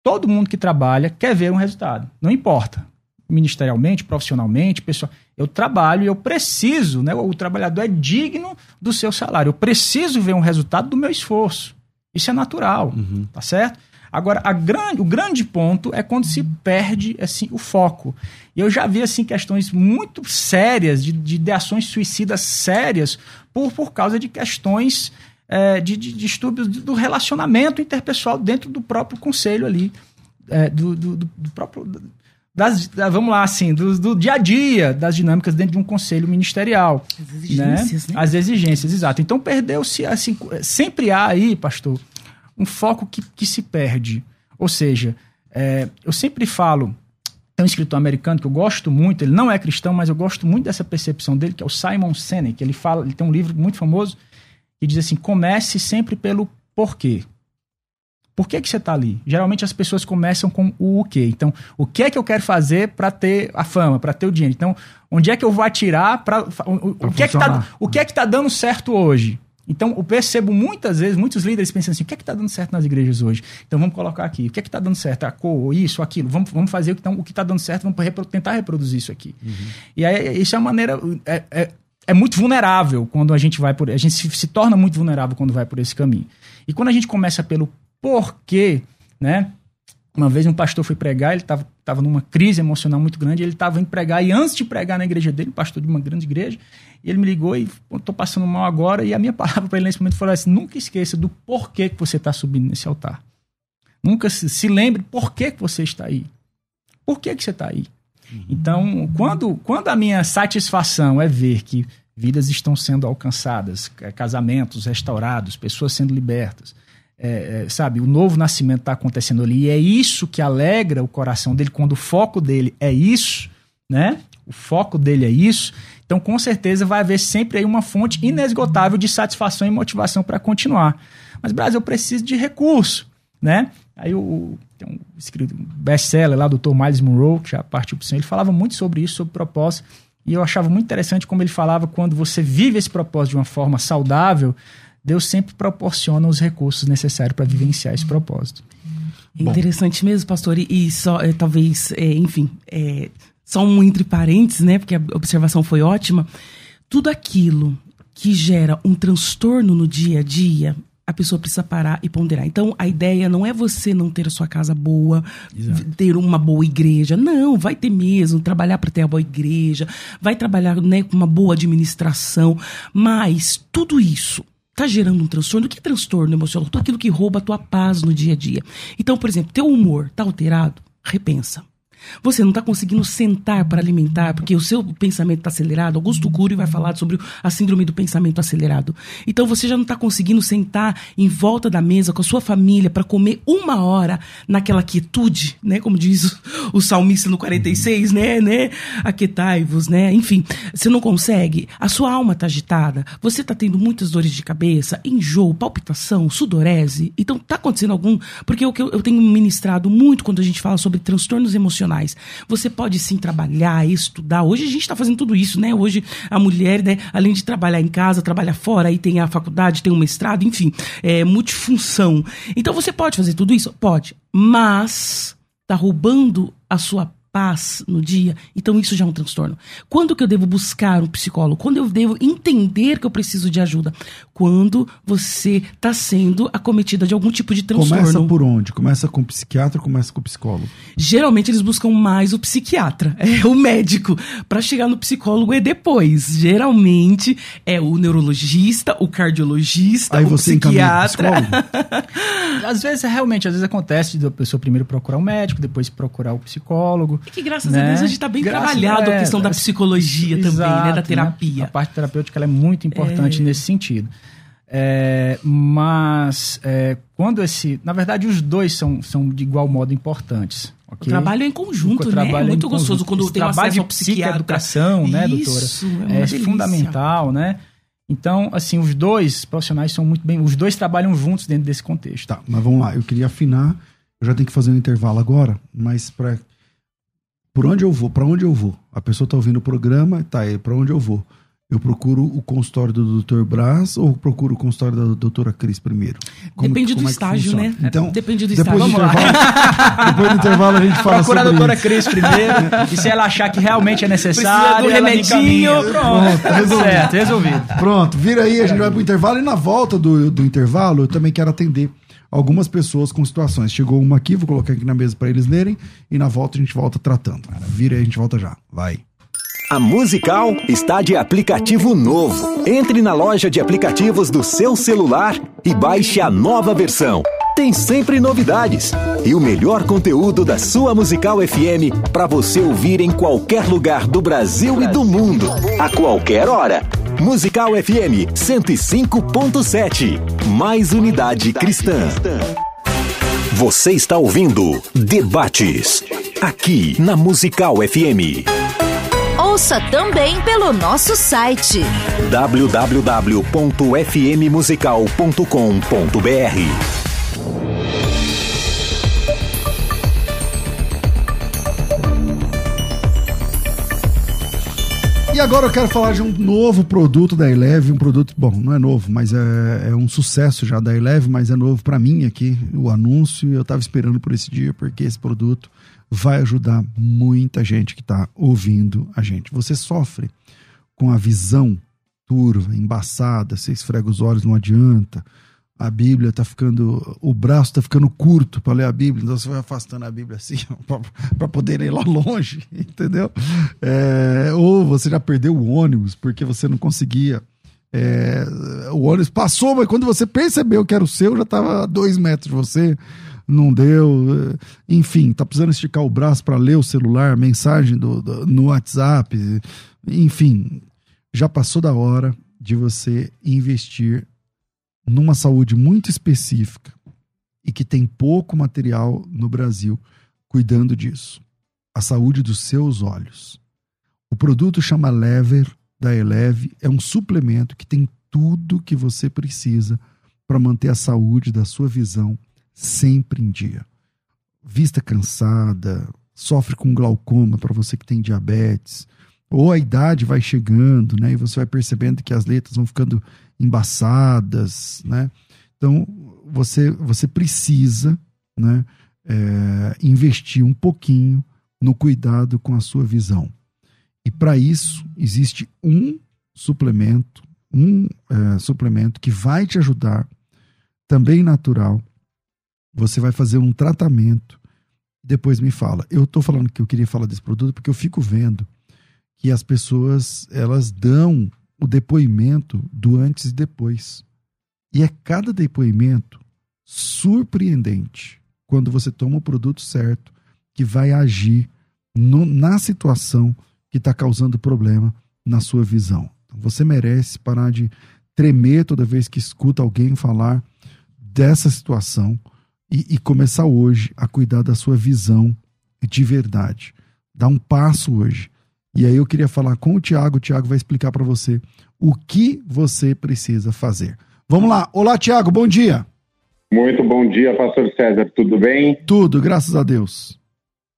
Todo mundo que trabalha quer ver um resultado, não importa, ministerialmente, profissionalmente, pessoal. Eu trabalho e eu preciso, né? O trabalhador é digno do seu salário. Eu preciso ver um resultado do meu esforço. Isso é natural, uhum. tá certo? Agora, grande, o grande ponto é quando se perde assim, o foco. E eu já vi assim, questões muito sérias, de, de, de ações suicidas sérias, por, por causa de questões é, de, de distúrbios do relacionamento interpessoal dentro do próprio conselho ali, é, do, do, do, próprio. Das, vamos lá, assim, do, do, dia a dia das dinâmicas dentro de um conselho ministerial. As exigências, né? né? As exigências, exato. Então perdeu-se, assim, sempre há aí, pastor, um foco que, que se perde. Ou seja, é, eu sempre falo, tem um escritor americano que eu gosto muito, ele não é cristão, mas eu gosto muito dessa percepção dele, que é o Simon Sinek. Ele fala, ele tem um livro muito famoso que diz assim: comece sempre pelo porquê. Por que, que você está ali? Geralmente as pessoas começam com o o quê. Então, o que é que eu quero fazer para ter a fama, para ter o dinheiro? Então, onde é que eu vou atirar para. O, o, que é que tá, o que é que está dando certo hoje? Então, eu percebo muitas vezes, muitos líderes pensando assim, o que é que está dando certo nas igrejas hoje? Então, vamos colocar aqui, o que é que está dando certo? A cor, isso, aquilo, vamos, vamos fazer o que está tá dando certo, vamos repro tentar reproduzir isso aqui. Uhum. E aí, isso é uma maneira... É, é, é, muito vulnerável quando a gente vai por... A gente se, se torna muito vulnerável quando vai por esse caminho. E quando a gente começa pelo porquê, né? Uma vez um pastor foi pregar, ele estava tava numa crise emocional muito grande, ele estava indo pregar, e antes de pregar na igreja dele, pastor de uma grande igreja, ele me ligou e estou passando mal agora, e a minha [LAUGHS] palavra para ele nesse momento foi assim, nunca esqueça do porquê que você está subindo nesse altar. Nunca se, se lembre por que, que você está aí. Por que, que você está aí? Uhum. Então, quando, quando a minha satisfação é ver que vidas estão sendo alcançadas, casamentos restaurados, pessoas sendo libertas, é, é, sabe, o novo nascimento está acontecendo ali. E é isso que alegra o coração dele quando o foco dele é isso, né? O foco dele é isso. Então, com certeza, vai haver sempre aí uma fonte inesgotável de satisfação e motivação para continuar. Mas, Brasil, eu preciso de recurso, né? Aí o, tem um escrito best-seller lá, Dr. Miles Monroe, que já partiu para o ele falava muito sobre isso, sobre propósito. E eu achava muito interessante como ele falava quando você vive esse propósito de uma forma saudável, Deus sempre proporciona os recursos necessários para vivenciar esse propósito. É interessante Bom. mesmo, pastor, e só, é, talvez, é, enfim, é, só um entre parênteses, né, porque a observação foi ótima, tudo aquilo que gera um transtorno no dia a dia, a pessoa precisa parar e ponderar. Então, a ideia não é você não ter a sua casa boa, Exato. ter uma boa igreja. Não, vai ter mesmo, trabalhar para ter a boa igreja, vai trabalhar né, com uma boa administração. Mas tudo isso tá gerando um transtorno. O que é transtorno emocional? Tudo aquilo que rouba a tua paz no dia a dia. Então, por exemplo, teu humor tá alterado? Repensa. Você não está conseguindo sentar para alimentar, porque o seu pensamento está acelerado. Augusto Cury vai falar sobre a síndrome do pensamento acelerado. Então você já não está conseguindo sentar em volta da mesa com a sua família para comer uma hora naquela quietude, né? Como diz o salmista no 46, né? né? Aquetai-vos, né? Enfim, você não consegue. A sua alma está agitada. Você está tendo muitas dores de cabeça, enjoo, palpitação, sudorese. Então está acontecendo algum. Porque o que eu tenho ministrado muito quando a gente fala sobre transtornos emocionais Você pode sim trabalhar, estudar. Hoje a gente está fazendo tudo isso, né? Hoje a mulher, né, além de trabalhar em casa, trabalha fora, aí tem a faculdade, tem o mestrado, enfim, é multifunção. Então você pode fazer tudo isso? Pode. Mas está roubando a sua paz no dia, então isso já é um transtorno. Quando que eu devo buscar um psicólogo? Quando eu devo entender que eu preciso de ajuda? Quando você está sendo acometida de algum tipo de transtorno. Começa por onde? Começa com o psiquiatra ou começa com o psicólogo? Geralmente eles buscam mais o psiquiatra, [LAUGHS] é o médico. Para chegar no psicólogo é depois. Geralmente é o neurologista, o cardiologista, Aí o você psiquiatra. [LAUGHS] às vezes, realmente, às vezes acontece de a pessoa primeiro procurar o um médico, depois procurar o psicólogo. E que graças né? a Deus a gente está bem graças trabalhado é, a questão da psicologia exato, também, né? Da terapia. Né? A parte terapêutica é muito importante é... nesse sentido. É, mas é, quando esse. Na verdade, os dois são, são de igual modo importantes. Okay? O trabalho é em conjunto, o né? É muito gostoso quando tem trabalho acesso ao psiquiatra. educação, né, doutora? Isso, é, é fundamental, né? Então, assim, os dois profissionais são muito bem. Os dois trabalham juntos dentro desse contexto. Tá, mas vamos lá. Eu queria afinar. Eu já tenho que fazer um intervalo agora, mas para por onde eu vou? Para onde eu vou? A pessoa está ouvindo o programa, tá aí, para onde eu vou? Eu procuro o consultório do Dr. Brás ou procuro o consultório da doutora Cris primeiro? Como, Depende do é estágio, né? Então, Depende do depois estágio. Do intervalo, [LAUGHS] depois do intervalo a gente fala Procura sobre a doutora isso. Cris primeiro. [LAUGHS] e se ela achar que realmente é necessário, Precisa do remedinho. Pronto, Pronto, resolvido. certo, resolvido. Pronto, vira aí, a gente vai pro intervalo e na volta do, do intervalo eu também quero atender algumas pessoas com situações. Chegou uma aqui, vou colocar aqui na mesa para eles lerem e na volta a gente volta tratando. Vira aí, a gente volta já. Vai. A Musical está de aplicativo novo. Entre na loja de aplicativos do seu celular e baixe a nova versão. Tem sempre novidades e o melhor conteúdo da sua Musical FM para você ouvir em qualquer lugar do Brasil e do mundo, a qualquer hora. Musical FM 105.7. Mais unidade cristã. Você está ouvindo Debates aqui na Musical FM. Ouça também pelo nosso site www.fmmusical.com.br E agora eu quero falar de um novo produto da Eleve, um produto, bom, não é novo, mas é, é um sucesso já da Eleve, mas é novo para mim aqui, o anúncio, e eu tava esperando por esse dia, porque esse produto vai ajudar muita gente que tá ouvindo a gente. Você sofre com a visão turva, embaçada, você esfrega os olhos, não adianta. A Bíblia tá ficando, o braço tá ficando curto para ler a Bíblia, então você vai afastando a Bíblia assim [LAUGHS] para poder ir lá longe, [LAUGHS] entendeu? É, ou você já perdeu o ônibus porque você não conseguia. é, o ônibus passou, mas quando você percebeu que era o seu, já estava a dois metros de você, não deu. é, Enfim, tá precisando esticar o braço para ler o celular, mensagem do, do- no WhatsApp, enfim, já passou da hora de você investir numa saúde muito específica e que tem pouco material no Brasil cuidando disso. A saúde dos seus olhos. O produto chama Lever da Eleve, é um suplemento que tem tudo que você precisa para manter a saúde da sua visão sempre em dia. Vista cansada, sofre com glaucoma para você que tem diabetes, ou a idade vai chegando, né? E você vai percebendo que as letras vão ficando embaçadas, né? Então você você precisa, né? é, investir um pouquinho no cuidado com a sua visão. E para isso existe um suplemento, um é, suplemento que vai te ajudar, também natural. Você vai fazer um tratamento. Depois me fala. Eu estou falando que eu queria falar desse produto porque eu fico vendo que as pessoas elas dão o depoimento do antes e depois. E é cada depoimento surpreendente quando você toma o produto certo que vai agir no- na situação que está causando problema na sua visão. Então, você merece parar de tremer toda vez que escuta alguém falar dessa situação e, e começar hoje a cuidar da sua visão de verdade. Dá um passo hoje. E aí eu queria falar com o Tiago. O Tiago vai explicar para você o que você precisa fazer. Vamos lá. Olá, Tiago. Bom dia. Muito bom dia, pastor César. Tudo bem? Tudo, graças a Deus.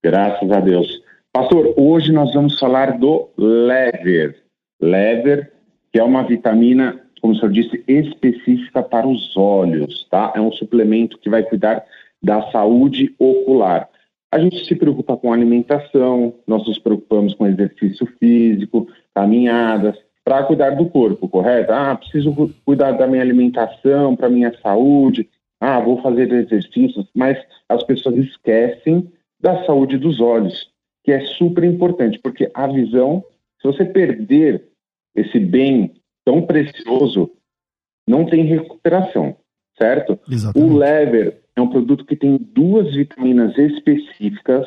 Graças a Deus. Pastor, hoje nós vamos falar do lever. Lever, que é uma vitamina, como o senhor disse, específica para os olhos, tá? É um suplemento que vai cuidar da saúde ocular. A gente se preocupa com alimentação, nós nos preocupamos com exercício físico, caminhadas, para cuidar do corpo, correto? Ah, preciso cu- cuidar da minha alimentação, para minha saúde. Ah, vou fazer exercícios, mas as pessoas esquecem da saúde dos olhos, que é super importante, porque a visão, se você perder esse bem tão precioso, não tem recuperação, certo? O Exatamente. lever é um produto que tem duas vitaminas específicas,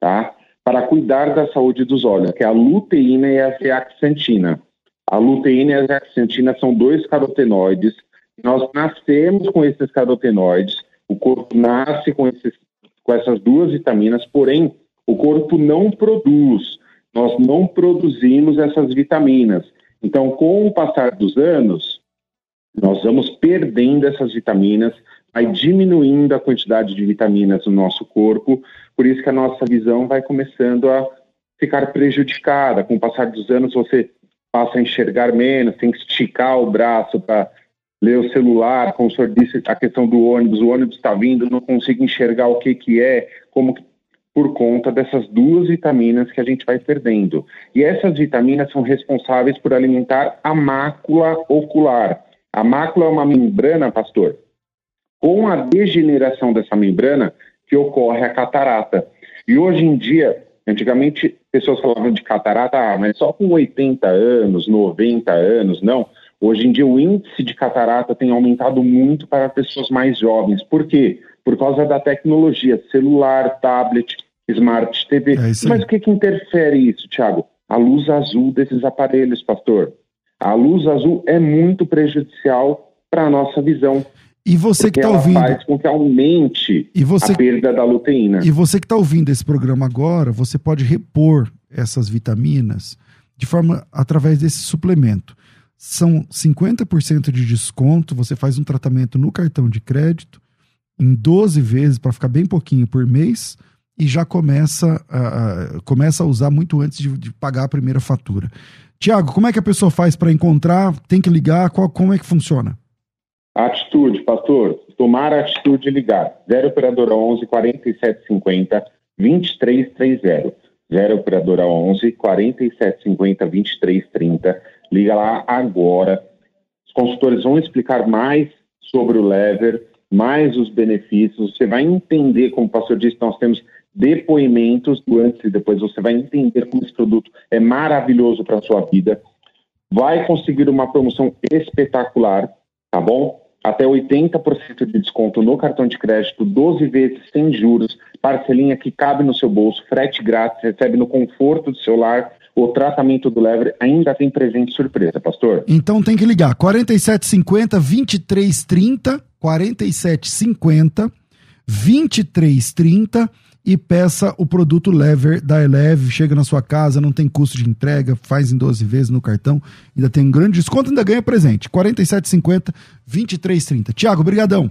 tá? Para cuidar da saúde dos olhos, que é a luteína e a zeaxantina. A luteína e a zeaxantina são dois carotenoides. Nós nascemos com esses carotenoides, o corpo nasce com, esses, com essas duas vitaminas, porém, o corpo não produz. Nós não produzimos essas vitaminas. Então, com o passar dos anos, nós vamos perdendo essas vitaminas, vai diminuindo a quantidade de vitaminas no nosso corpo, por isso que a nossa visão vai começando a ficar prejudicada. Com o passar dos anos, você passa a enxergar menos, tem que esticar o braço para ler o celular, como o senhor disse, a questão do ônibus, o ônibus está vindo, não consigo enxergar o que, que é, como por conta dessas duas vitaminas que a gente vai perdendo. E essas vitaminas são responsáveis por alimentar a mácula ocular. A mácula é uma membrana, pastor, com a degeneração dessa membrana que ocorre a catarata. E hoje em dia, antigamente pessoas falavam de catarata, ah, mas só com 80 anos, 90 anos, não. Hoje em dia o índice de catarata tem aumentado muito para pessoas mais jovens. Por quê? Por causa da tecnologia, celular, tablet, smart TV. É mas o que, que interfere isso, Thiago? A luz azul desses aparelhos, pastor. A luz azul é muito prejudicial para a nossa visão. E você que está ouvindo. faz com que aumente você, a perda da luteína. E você que está ouvindo esse programa agora, você pode repor essas vitaminas de forma através desse suplemento. São 50% de desconto, você faz um tratamento no cartão de crédito em 12 vezes para ficar bem pouquinho por mês e já começa a, a começa a usar muito antes de, de pagar a primeira fatura. Tiago, como é que a pessoa faz para encontrar? Tem que ligar? Qual, como é que funciona? Atitude, pastor. Tomar a atitude de ligar. 0 operadora 11 4750 2330. 0 operadora 11 4750 2330. Liga lá agora. Os consultores vão explicar mais sobre o lever, mais os benefícios. Você vai entender, como o pastor disse, nós temos depoimentos do antes e depois. Você vai entender como esse produto é maravilhoso para a sua vida. Vai conseguir uma promoção espetacular, tá bom? Até 80% de desconto no cartão de crédito, 12 vezes sem juros, parcelinha que cabe no seu bolso, frete grátis, recebe no conforto do seu lar. O tratamento do Lever ainda tem presente surpresa, pastor. Então tem que ligar 4750 2330 4750 2330 e peça o produto Lever da Eleve. Chega na sua casa, não tem custo de entrega, faz em 12 vezes no cartão, ainda tem um grande desconto, ainda ganha presente. 47,50, 23,30. Tiago, brigadão.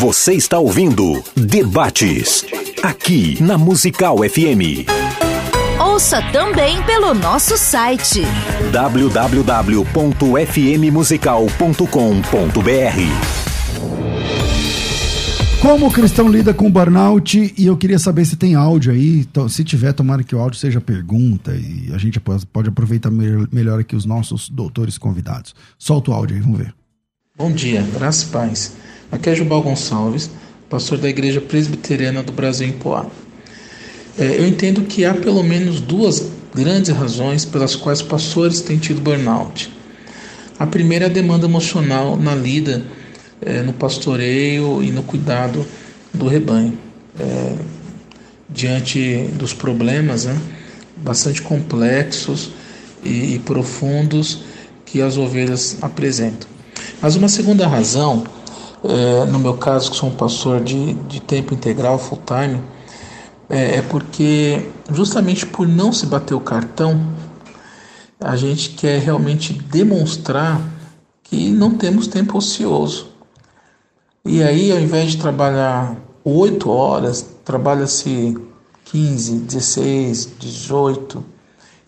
Você está ouvindo Debates, aqui na Musical FM. Ouça também pelo nosso site www.fmmusical.com.br. Como o cristão lida com burnout e eu queria saber se tem áudio aí. Se tiver, tomara que o áudio seja pergunta e a gente pode aproveitar melhor aqui os nossos doutores convidados. Solta o áudio aí, vamos ver. Bom dia, graças e paz. Aqui é Jubal Gonçalves, pastor da Igreja Presbiteriana do Brasil em Poá. É, eu entendo que há pelo menos duas grandes razões pelas quais pastores têm tido burnout. A primeira é a demanda emocional na lida, é, no pastoreio e no cuidado do rebanho. É, diante dos problemas né, bastante complexos e, e profundos que as ovelhas apresentam. Mas uma segunda razão é, no meu caso, que sou um pastor de, de tempo integral, full time, é, é porque justamente por não se bater o cartão, a gente quer realmente demonstrar que não temos tempo ocioso. E aí, ao invés de trabalhar oito horas, trabalha-se 15, 16, 18.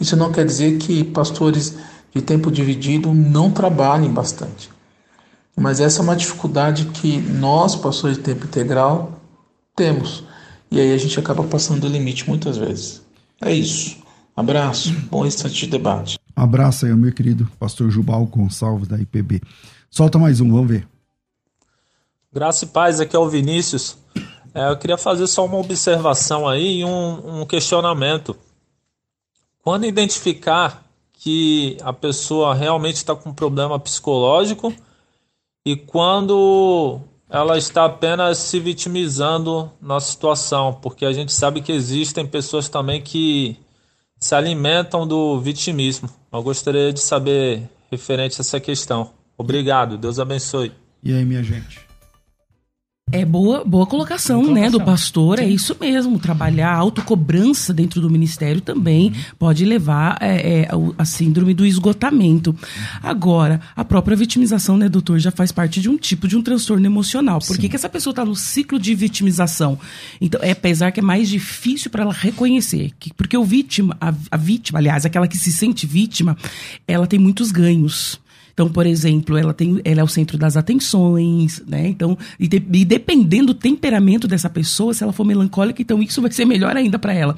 Isso não quer dizer que pastores de tempo dividido não trabalhem bastante. Mas essa é uma dificuldade que nós, pastores de tempo integral, temos. E aí a gente acaba passando do limite muitas vezes. É isso. Abraço, bom instante de debate. Abraço aí, meu querido pastor Jubal Gonçalves da IPB. Solta mais um, vamos ver. Graça e paz, aqui é o Vinícius. É, eu queria fazer só uma observação aí e um, um questionamento. Quando identificar que a pessoa realmente está com um problema psicológico e quando ela está apenas se vitimizando na situação, porque a gente sabe que existem pessoas também que se alimentam do vitimismo. Eu gostaria de saber referente a essa questão. Obrigado, Deus abençoe. E aí, minha gente? É boa, boa colocação, Boa né, do colocação. pastor. É isso mesmo. Trabalhar a autocobrança dentro do ministério também Uhum. pode levar é, é, a síndrome do esgotamento. Agora, a própria vitimização, né, doutor, já faz parte de um tipo de um transtorno emocional. Por que, que essa pessoa está no ciclo de vitimização? Então, é apesar que é mais difícil para ela reconhecer. Que, porque o vítima, a, a vítima, aliás, aquela que se sente vítima, ela tem muitos ganhos. Então, por exemplo, ela, tem, ela é o centro das atenções, né? Então, e, e dependendo do temperamento dessa pessoa, se ela for melancólica, então isso vai ser melhor ainda para ela.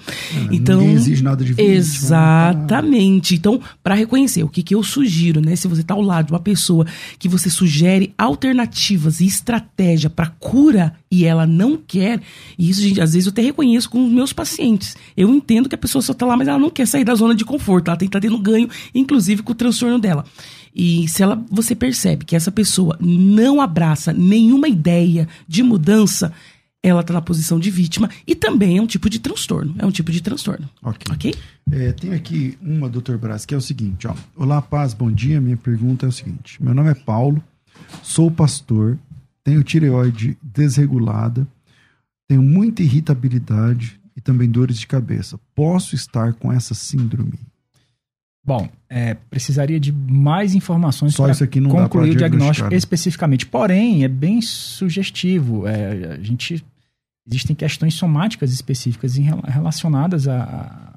então, ninguém exige nada de? Exatamente. Então, para reconhecer, o que, que eu sugiro, né? Se você está ao lado de uma pessoa que você sugere alternativas e estratégia para cura e ela não quer, e isso, gente, às vezes eu até reconheço com os meus pacientes. Eu entendo que a pessoa só está lá, mas ela não quer sair da zona de conforto, ela tem que estar tendo ganho, inclusive com o transtorno dela. E se ela, você percebe que essa pessoa não abraça nenhuma ideia de mudança, ela está na posição de vítima e também é um tipo de transtorno. É um tipo de transtorno. Ok. Ok? É, tem aqui uma, doutor Braz, que é o seguinte, ó. Olá, paz, bom dia. Minha pergunta é o seguinte: meu nome é Paulo, sou pastor, tenho tireoide desregulada, tenho muita irritabilidade e também dores de cabeça. Posso estar com essa síndrome? Bom, é, precisaria de mais informações para concluir o diagnóstico né? especificamente. Porém, é bem sugestivo. É, a gente existem questões somáticas específicas em rela- relacionadas a,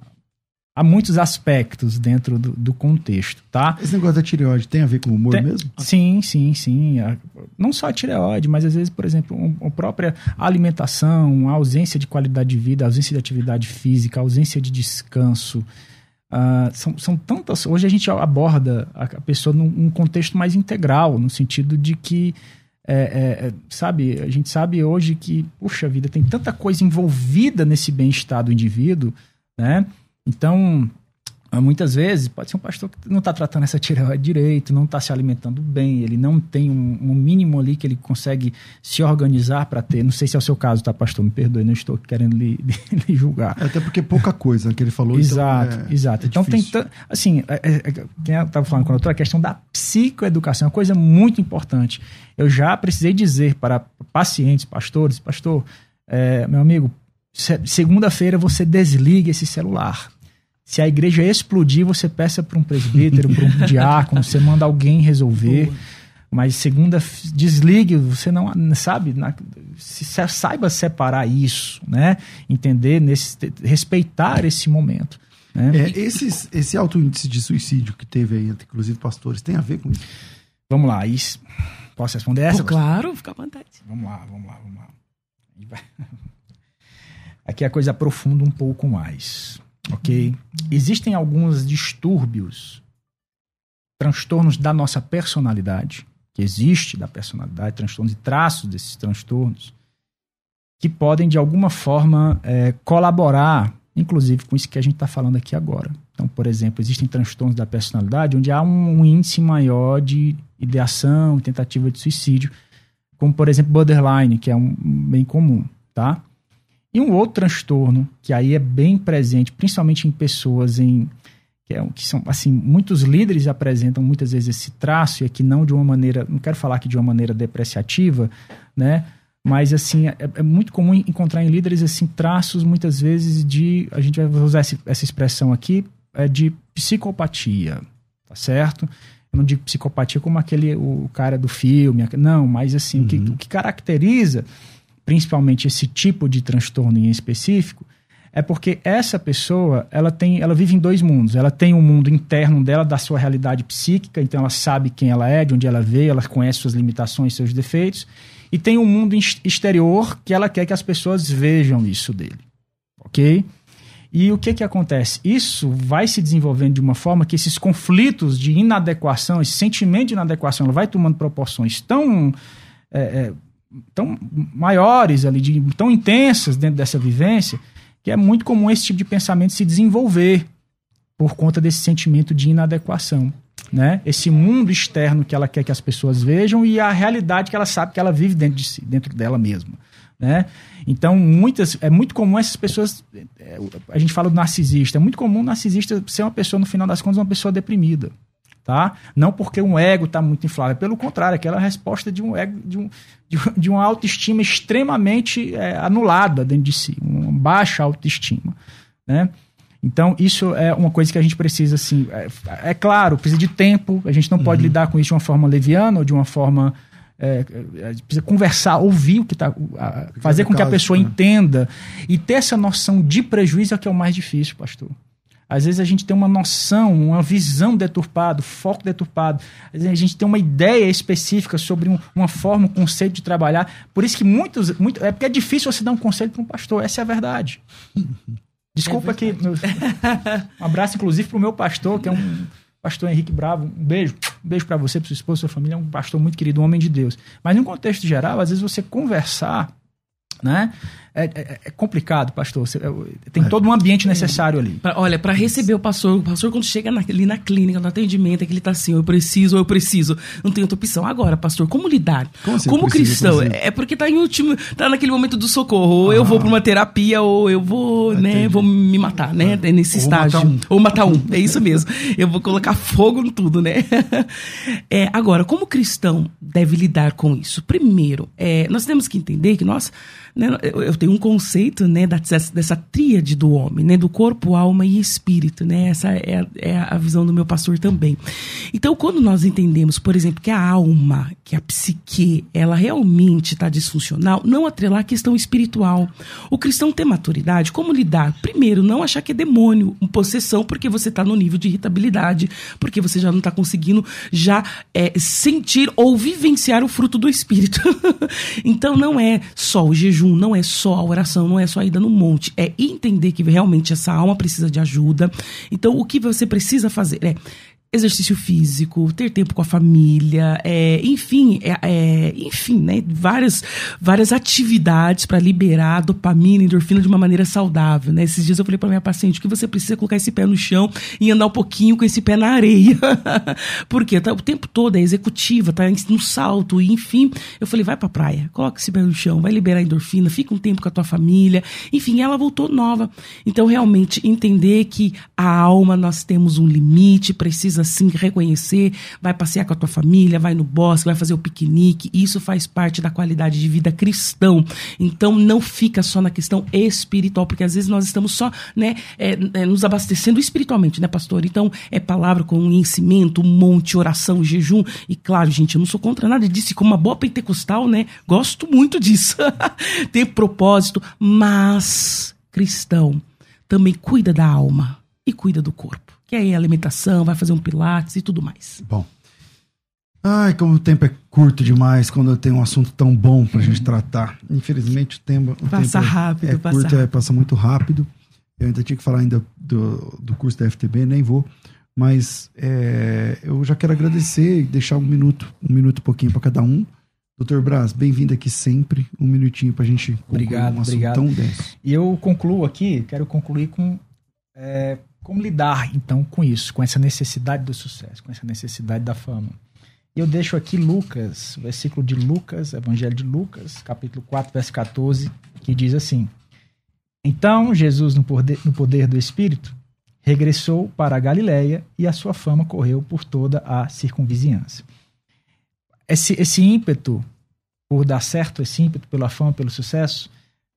a, muitos aspectos dentro do, do contexto, tá? Esse negócio da tireoide tem a ver com humor Tem- mesmo? Sim, sim, sim. A- Não só a tireoide, mas às vezes, por exemplo, um- a própria alimentação, a ausência de qualidade de vida, a ausência de atividade física, a ausência de descanso. Ah, são, são tantas. Hoje a gente aborda a pessoa num, contexto mais integral, no sentido de que. é, é, é, sabe, a gente sabe hoje que, puxa vida, tem tanta coisa envolvida nesse bem-estar do indivíduo, né? Então, muitas vezes pode ser um pastor que não está tratando essa tireoide direito, não está se alimentando bem, ele não tem um, um mínimo ali que ele consegue se organizar para ter. Não sei se é o seu caso, tá, pastor? Me perdoe, não estou querendo lhe, [LAUGHS] lhe julgar. É, Até porque pouca coisa que ele falou. Exato, então é- exato. é então tem difícil. tan- assim, é, é, é, quem eu estava falando com a doutora, a questão da psicoeducação, é uma coisa muito importante. Eu já precisei dizer para pacientes, pastores, pastor, é, meu amigo, se- segunda-feira você desliga esse celular. Se a igreja explodir, você peça para um presbítero, para um [LAUGHS] diácono, você manda alguém resolver. Mas segunda, desligue, você não sabe, na- se- se- saiba separar isso, né? Entender, nesse, respeitar esse momento. Né? É, esses, esse alto índice de suicídio que teve aí, inclusive pastores, tem a ver com isso? Vamos lá, isso. Posso responder essa? Pô, claro, fica à vontade. Vamos lá, vamos lá, vamos lá. [LAUGHS] Aqui a coisa aprofunda um pouco mais, ok? Existem alguns distúrbios, transtornos da nossa personalidade, que existe da personalidade, transtornos e traços desses transtornos, que podem de alguma forma eh, colaborar, inclusive com isso que a gente está falando aqui agora. Então, por exemplo, existem transtornos da personalidade onde há um, um índice maior de ideação, tentativa de suicídio, como por exemplo borderline, que é um um bem comum, tá? E um outro transtorno que aí é bem presente, principalmente em pessoas em que, é, que são assim muitos líderes apresentam muitas vezes esse traço e aqui não de uma maneira, não quero falar que de uma maneira depreciativa, né? Mas assim é, é muito comum encontrar em líderes assim traços muitas vezes de a gente vai usar esse- essa expressão aqui é de psicopatia, tá certo? Eu não digo psicopatia como aquele o cara do filme, não, mas assim, o, que, o que caracteriza principalmente esse tipo de transtorno em específico é porque essa pessoa, ela tem, ela vive em dois mundos. Ela tem um mundo interno dela, da sua realidade psíquica, então ela sabe quem ela é, de onde ela veio, ela conhece suas limitações, seus defeitos, e tem um mundo ex- exterior que ela quer que as pessoas vejam isso dele. OK? E o que que acontece? Isso vai se desenvolvendo de uma forma que esses conflitos de inadequação, esse sentimento de inadequação, ela vai tomando proporções tão é, é, tão maiores ali, de, tão intensas dentro dessa vivência, que é muito comum esse tipo de pensamento se desenvolver por conta desse sentimento de inadequação. né? Esse mundo externo que ela quer que as pessoas vejam e a realidade que ela sabe que ela vive dentro de si, dentro dela mesma, né? Então, muitas é muito comum essas pessoas é, a gente fala do narcisista, é muito comum o narcisista ser uma pessoa no final das contas uma pessoa deprimida, tá? Não porque um ego está muito inflado, é pelo contrário, aquela resposta de um ego de, um, de, de uma autoestima extremamente é, anulada dentro de si, uma baixa autoestima, né? Então, isso é uma coisa que a gente precisa, assim. É, é claro, precisa de tempo, a gente não uhum. pode lidar com isso de uma forma leviana ou de uma forma. É, é precisa conversar, ouvir o que está. Fazer com que a pessoa né? entenda. E ter essa noção de prejuízo é o que é o mais difícil, pastor. Às vezes a gente tem uma noção, uma visão deturpada, foco deturpado. Às vezes a gente tem uma ideia específica sobre um, uma forma, um conceito de trabalhar. Por isso que muitos. Muito, é porque é difícil você dar um conselho para um pastor. Essa é a verdade. [LAUGHS] Desculpa é que. [LAUGHS] Um abraço, inclusive, para o meu pastor, que é um pastor Henrique Bravo. Um beijo. Um beijo para você, para sua esposa, sua família. É um pastor muito querido, um homem de Deus. Mas, num contexto geral, às vezes você conversar, né? É, é, é, complicado, pastor. Você, é, tem todo um ambiente necessário ali. Pra, olha, para receber o pastor, o pastor quando chega na, ali na clínica, no atendimento, é que ele tá assim, eu preciso, eu preciso. Não tem outra opção. Agora, pastor, como lidar? Como, assim, como cristão? É porque tá em último, tá naquele momento do socorro. Ou ah. eu vou para uma terapia, ou eu vou, né, vou me matar, né? Ah. Nesse ou estágio. Matar um. Ou matar um. É isso mesmo. eu vou colocar fogo em tudo, né? [LAUGHS] é, agora, como cristão deve lidar com isso? Primeiro, é, nós temos que entender que nós né, eu tenho um conceito né, dessa, dessa tríade do homem, né, do corpo, alma e espírito. Né, essa é, é a visão do meu pastor também. Então, quando nós entendemos, por exemplo, que a alma, que a psique, ela realmente está disfuncional, não atrelar a questão espiritual. O cristão tem maturidade, como lidar? Primeiro, não achar que é demônio, uma possessão, porque você está no nível de irritabilidade, porque você já não está conseguindo já é, sentir ou vivenciar o fruto do espírito. [LAUGHS] então, não é só o jejum não é só a oração, não é só a ida no monte, é entender que realmente essa alma precisa de ajuda. Então, o que você precisa fazer é exercício físico, ter tempo com a família, é, enfim, é, é, enfim, né, várias, várias atividades para liberar dopamina, endorfina de uma maneira saudável, né? Esses dias eu falei para minha paciente que você precisa colocar esse pé no chão e andar um pouquinho com esse pé na areia, [LAUGHS] porque tá o tempo todo é executiva, tá no salto, enfim, eu falei vai para praia, coloca esse pé no chão, vai liberar endorfina, fica um tempo com a tua família, enfim, ela voltou nova. Então realmente entender que a alma nós temos um limite, precisa precisa sim reconhecer, vai passear com a tua família, vai no bosque, vai fazer o piquenique, isso faz parte da qualidade de vida cristão. Então não fica só na questão espiritual, porque às vezes nós estamos só, né, é, é, nos abastecendo espiritualmente, né, pastor? Então é palavra com conhecimento, um monte, oração, jejum, e claro, gente, eu não sou contra nada disso, como uma boa pentecostal, né, gosto muito disso. [LAUGHS] Tem propósito, mas cristão também cuida da alma e cuida do corpo que é alimentação, vai fazer um pilates e tudo mais. Bom. Ai, como o tempo é curto demais quando tem um assunto tão bom pra gente tratar. Infelizmente o tempo, o passa tempo rápido, é passa curto, rápido. É, passa muito rápido. Eu ainda tinha que falar ainda do, do curso da FTB, nem vou. Mas é, eu já quero agradecer e deixar um minuto, um minuto e pouquinho para cada um. Doutor Braz, bem-vindo aqui sempre. Um minutinho para a gente obrigado, um obrigado. tão denso. E eu concluo aqui, quero concluir com é, como lidar, então, com isso, com essa necessidade do sucesso, com essa necessidade da fama? Eu deixo aqui Lucas, versículo de Lucas, Evangelho de Lucas, capítulo 4, verso 14, que diz assim: Então Jesus, no poder, no poder do Espírito, regressou para a Galiléia e a sua fama correu por toda a circunvizinhança. Esse, esse ímpeto por dar certo, esse ímpeto pela fama, pelo sucesso,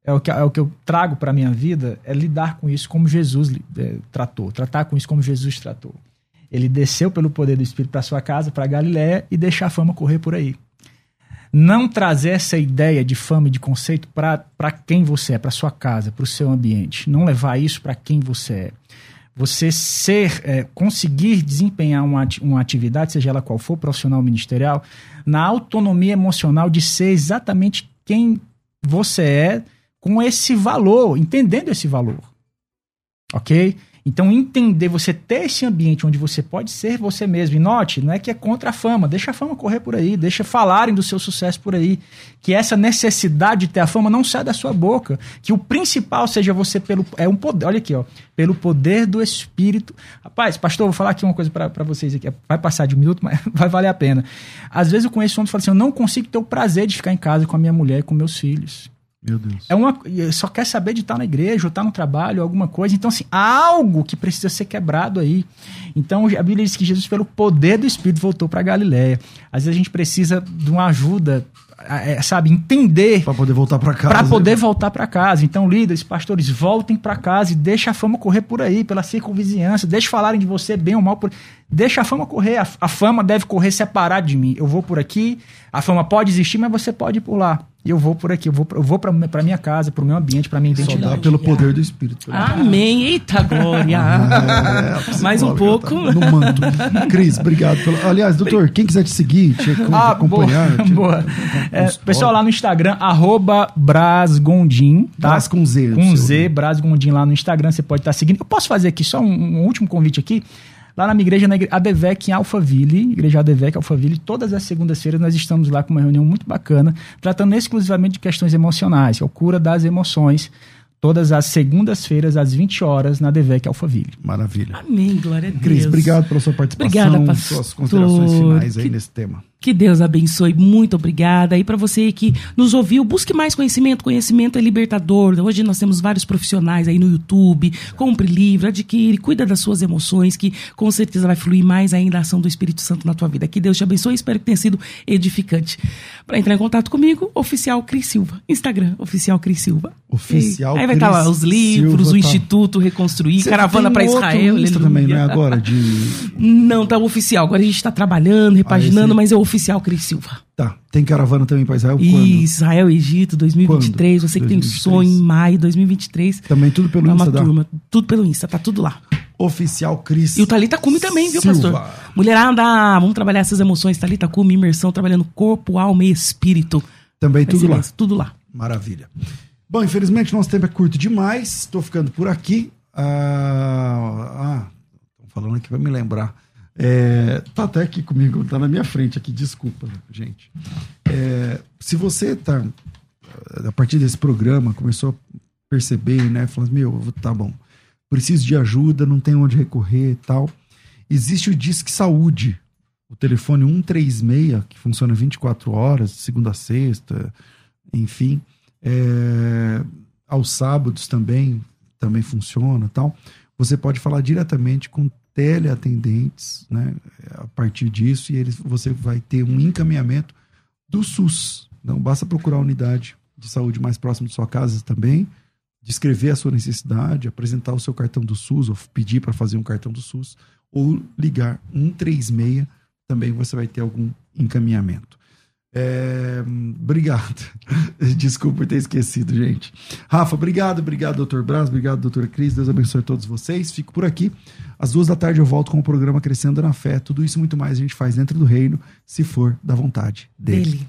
é o que, é o que eu trago para a minha vida, é lidar com isso como Jesus é, tratou, tratar com isso como Jesus tratou. Ele desceu pelo poder do Espírito para sua casa, para Galiléia, e deixar a fama correr por aí. Não trazer essa ideia de fama e de conceito para quem você é, para sua casa, para o seu ambiente. Não levar isso para quem você é. Você ser, é, conseguir desempenhar uma, uma atividade, seja ela qual for, profissional ministerial, na autonomia emocional de ser exatamente quem você é, com esse valor, entendendo esse valor. Ok? Então, entender, você ter esse ambiente onde você pode ser você mesmo. E note, não é que é contra a fama, deixa a fama correr por aí, deixa falarem do seu sucesso por aí. Que essa necessidade de ter a fama não sai da sua boca. Que o principal seja você pelo. É um poder, olha aqui, ó. Pelo poder do Espírito. Rapaz, pastor, vou falar aqui uma coisa para vocês aqui. Vai passar de um minuto, [LAUGHS] mas vai valer a pena. Às vezes eu conheço homens que falam assim: eu não consigo ter o prazer de ficar em casa com a minha mulher e com meus filhos. Meu Deus. É uma, só quer saber de estar na igreja, ou estar no trabalho, alguma coisa. Então, assim, há algo que precisa ser quebrado aí. Então, a Bíblia diz que Jesus, pelo poder do Espírito, voltou para Galiléia. Às vezes a gente precisa de uma ajuda, é, sabe, entender. Para poder voltar para casa. Para poder voltar para casa. Então, líderes, pastores, voltem para casa e deixa a fama correr por aí, pela circunvizinhança. Deixa falarem de você bem ou mal. Por... Deixa a fama correr. A, a fama deve correr separado de mim. Eu vou por aqui, a fama pode existir, mas você pode ir por lá. E eu vou por aqui, eu vou, eu vou para minha casa, para o meu ambiente, para minha identidade. Só dá pelo poder do Espírito. Amém. Eita glória. É, Mais um pouco. Tá no manto. Cris, obrigado. Pelo... Aliás, doutor, quem quiser te seguir, te [LAUGHS] ah, acompanhar. Boa. [LAUGHS] Te... boa. [LAUGHS] É, pessoal, lá no Instagram, arroba Brasgondim. Tá? Bras com Z. Com Z, Brasgondim lá no Instagram, você pode estar tá seguindo. Eu posso fazer aqui só um, um último convite aqui. Lá na minha igreja, na igreja ADVEC em Alphaville, igreja ADVEC Alphaville, todas as segundas-feiras nós estamos lá com uma reunião muito bacana, tratando exclusivamente de questões emocionais, que é o cura das emoções, todas as segundas-feiras, às 20 horas, na DVEC Alphaville. Maravilha. Amém, glória a Deus. Cris, obrigado pela sua participação, Obrigada, pastor. suas considerações finais aí que... nesse tema. Que Deus abençoe, muito obrigada. E para você que nos ouviu, busque mais conhecimento. Conhecimento é libertador. Hoje nós temos vários profissionais aí no YouTube. Compre livro, adquire, cuida das suas emoções, que com certeza vai fluir mais ainda a ação do Espírito Santo na tua vida. Que Deus te abençoe. Espero que tenha sido edificante. Para entrar em contato comigo, Oficial Cris Silva. Instagram, Oficial Cris Silva. Oficial Aí vai estar lá os livros, Silva, o tá. Instituto Reconstruir, Você Caravana para Israel. Isso também, não é agora? De... Não, tá oficial. Agora a gente está trabalhando, repaginando, ah, mas eu oficial Cris Silva. Tá. Tem caravana também para Israel? Quando? Israel, Egito, 2023. Quando? Você que 2023. tem sonho em maio 2023. Também tudo pelo é Insta, turma, Tudo pelo Insta, tá tudo lá. Oficial Cris. E o Talita Cume também, viu, Silva. pastor? Mulherada, vamos trabalhar essas emoções. Talita Cume, imersão, trabalhando corpo, alma e espírito. Também tudo lá. Tudo lá. Maravilha. Bom, infelizmente nosso tempo é curto demais. Estou ficando por aqui. Ah, ah falando aqui para me lembrar. É, tá até aqui comigo, tá na minha frente aqui, desculpa, gente. É, se você tá, a partir desse programa, começou a perceber, né, falando, meu, tá bom, preciso de ajuda, não tem onde recorrer e tal. Existe o Disque Saúde, o telefone 136, que funciona 24 horas, segunda a sexta, enfim. É, aos sábados também, também funciona tal. Você pode falar diretamente com teleatendentes, né, a partir disso, e eles, você vai ter um encaminhamento do SUS. Então, basta procurar a unidade de saúde mais próxima de sua casa também, descrever a sua necessidade, apresentar o seu cartão do SUS, ou pedir para fazer um cartão do SUS, ou ligar 136, também você vai ter algum encaminhamento. É, obrigado. [LAUGHS] Desculpa por ter esquecido, gente. Rafa, obrigado, obrigado, doutor Braz, obrigado, doutor Cris. Deus abençoe todos vocês. Fico por aqui. Às duas da tarde eu volto com o programa Crescendo na Fé. Tudo isso e muito mais a gente faz dentro do reino, se for da vontade dele. dele.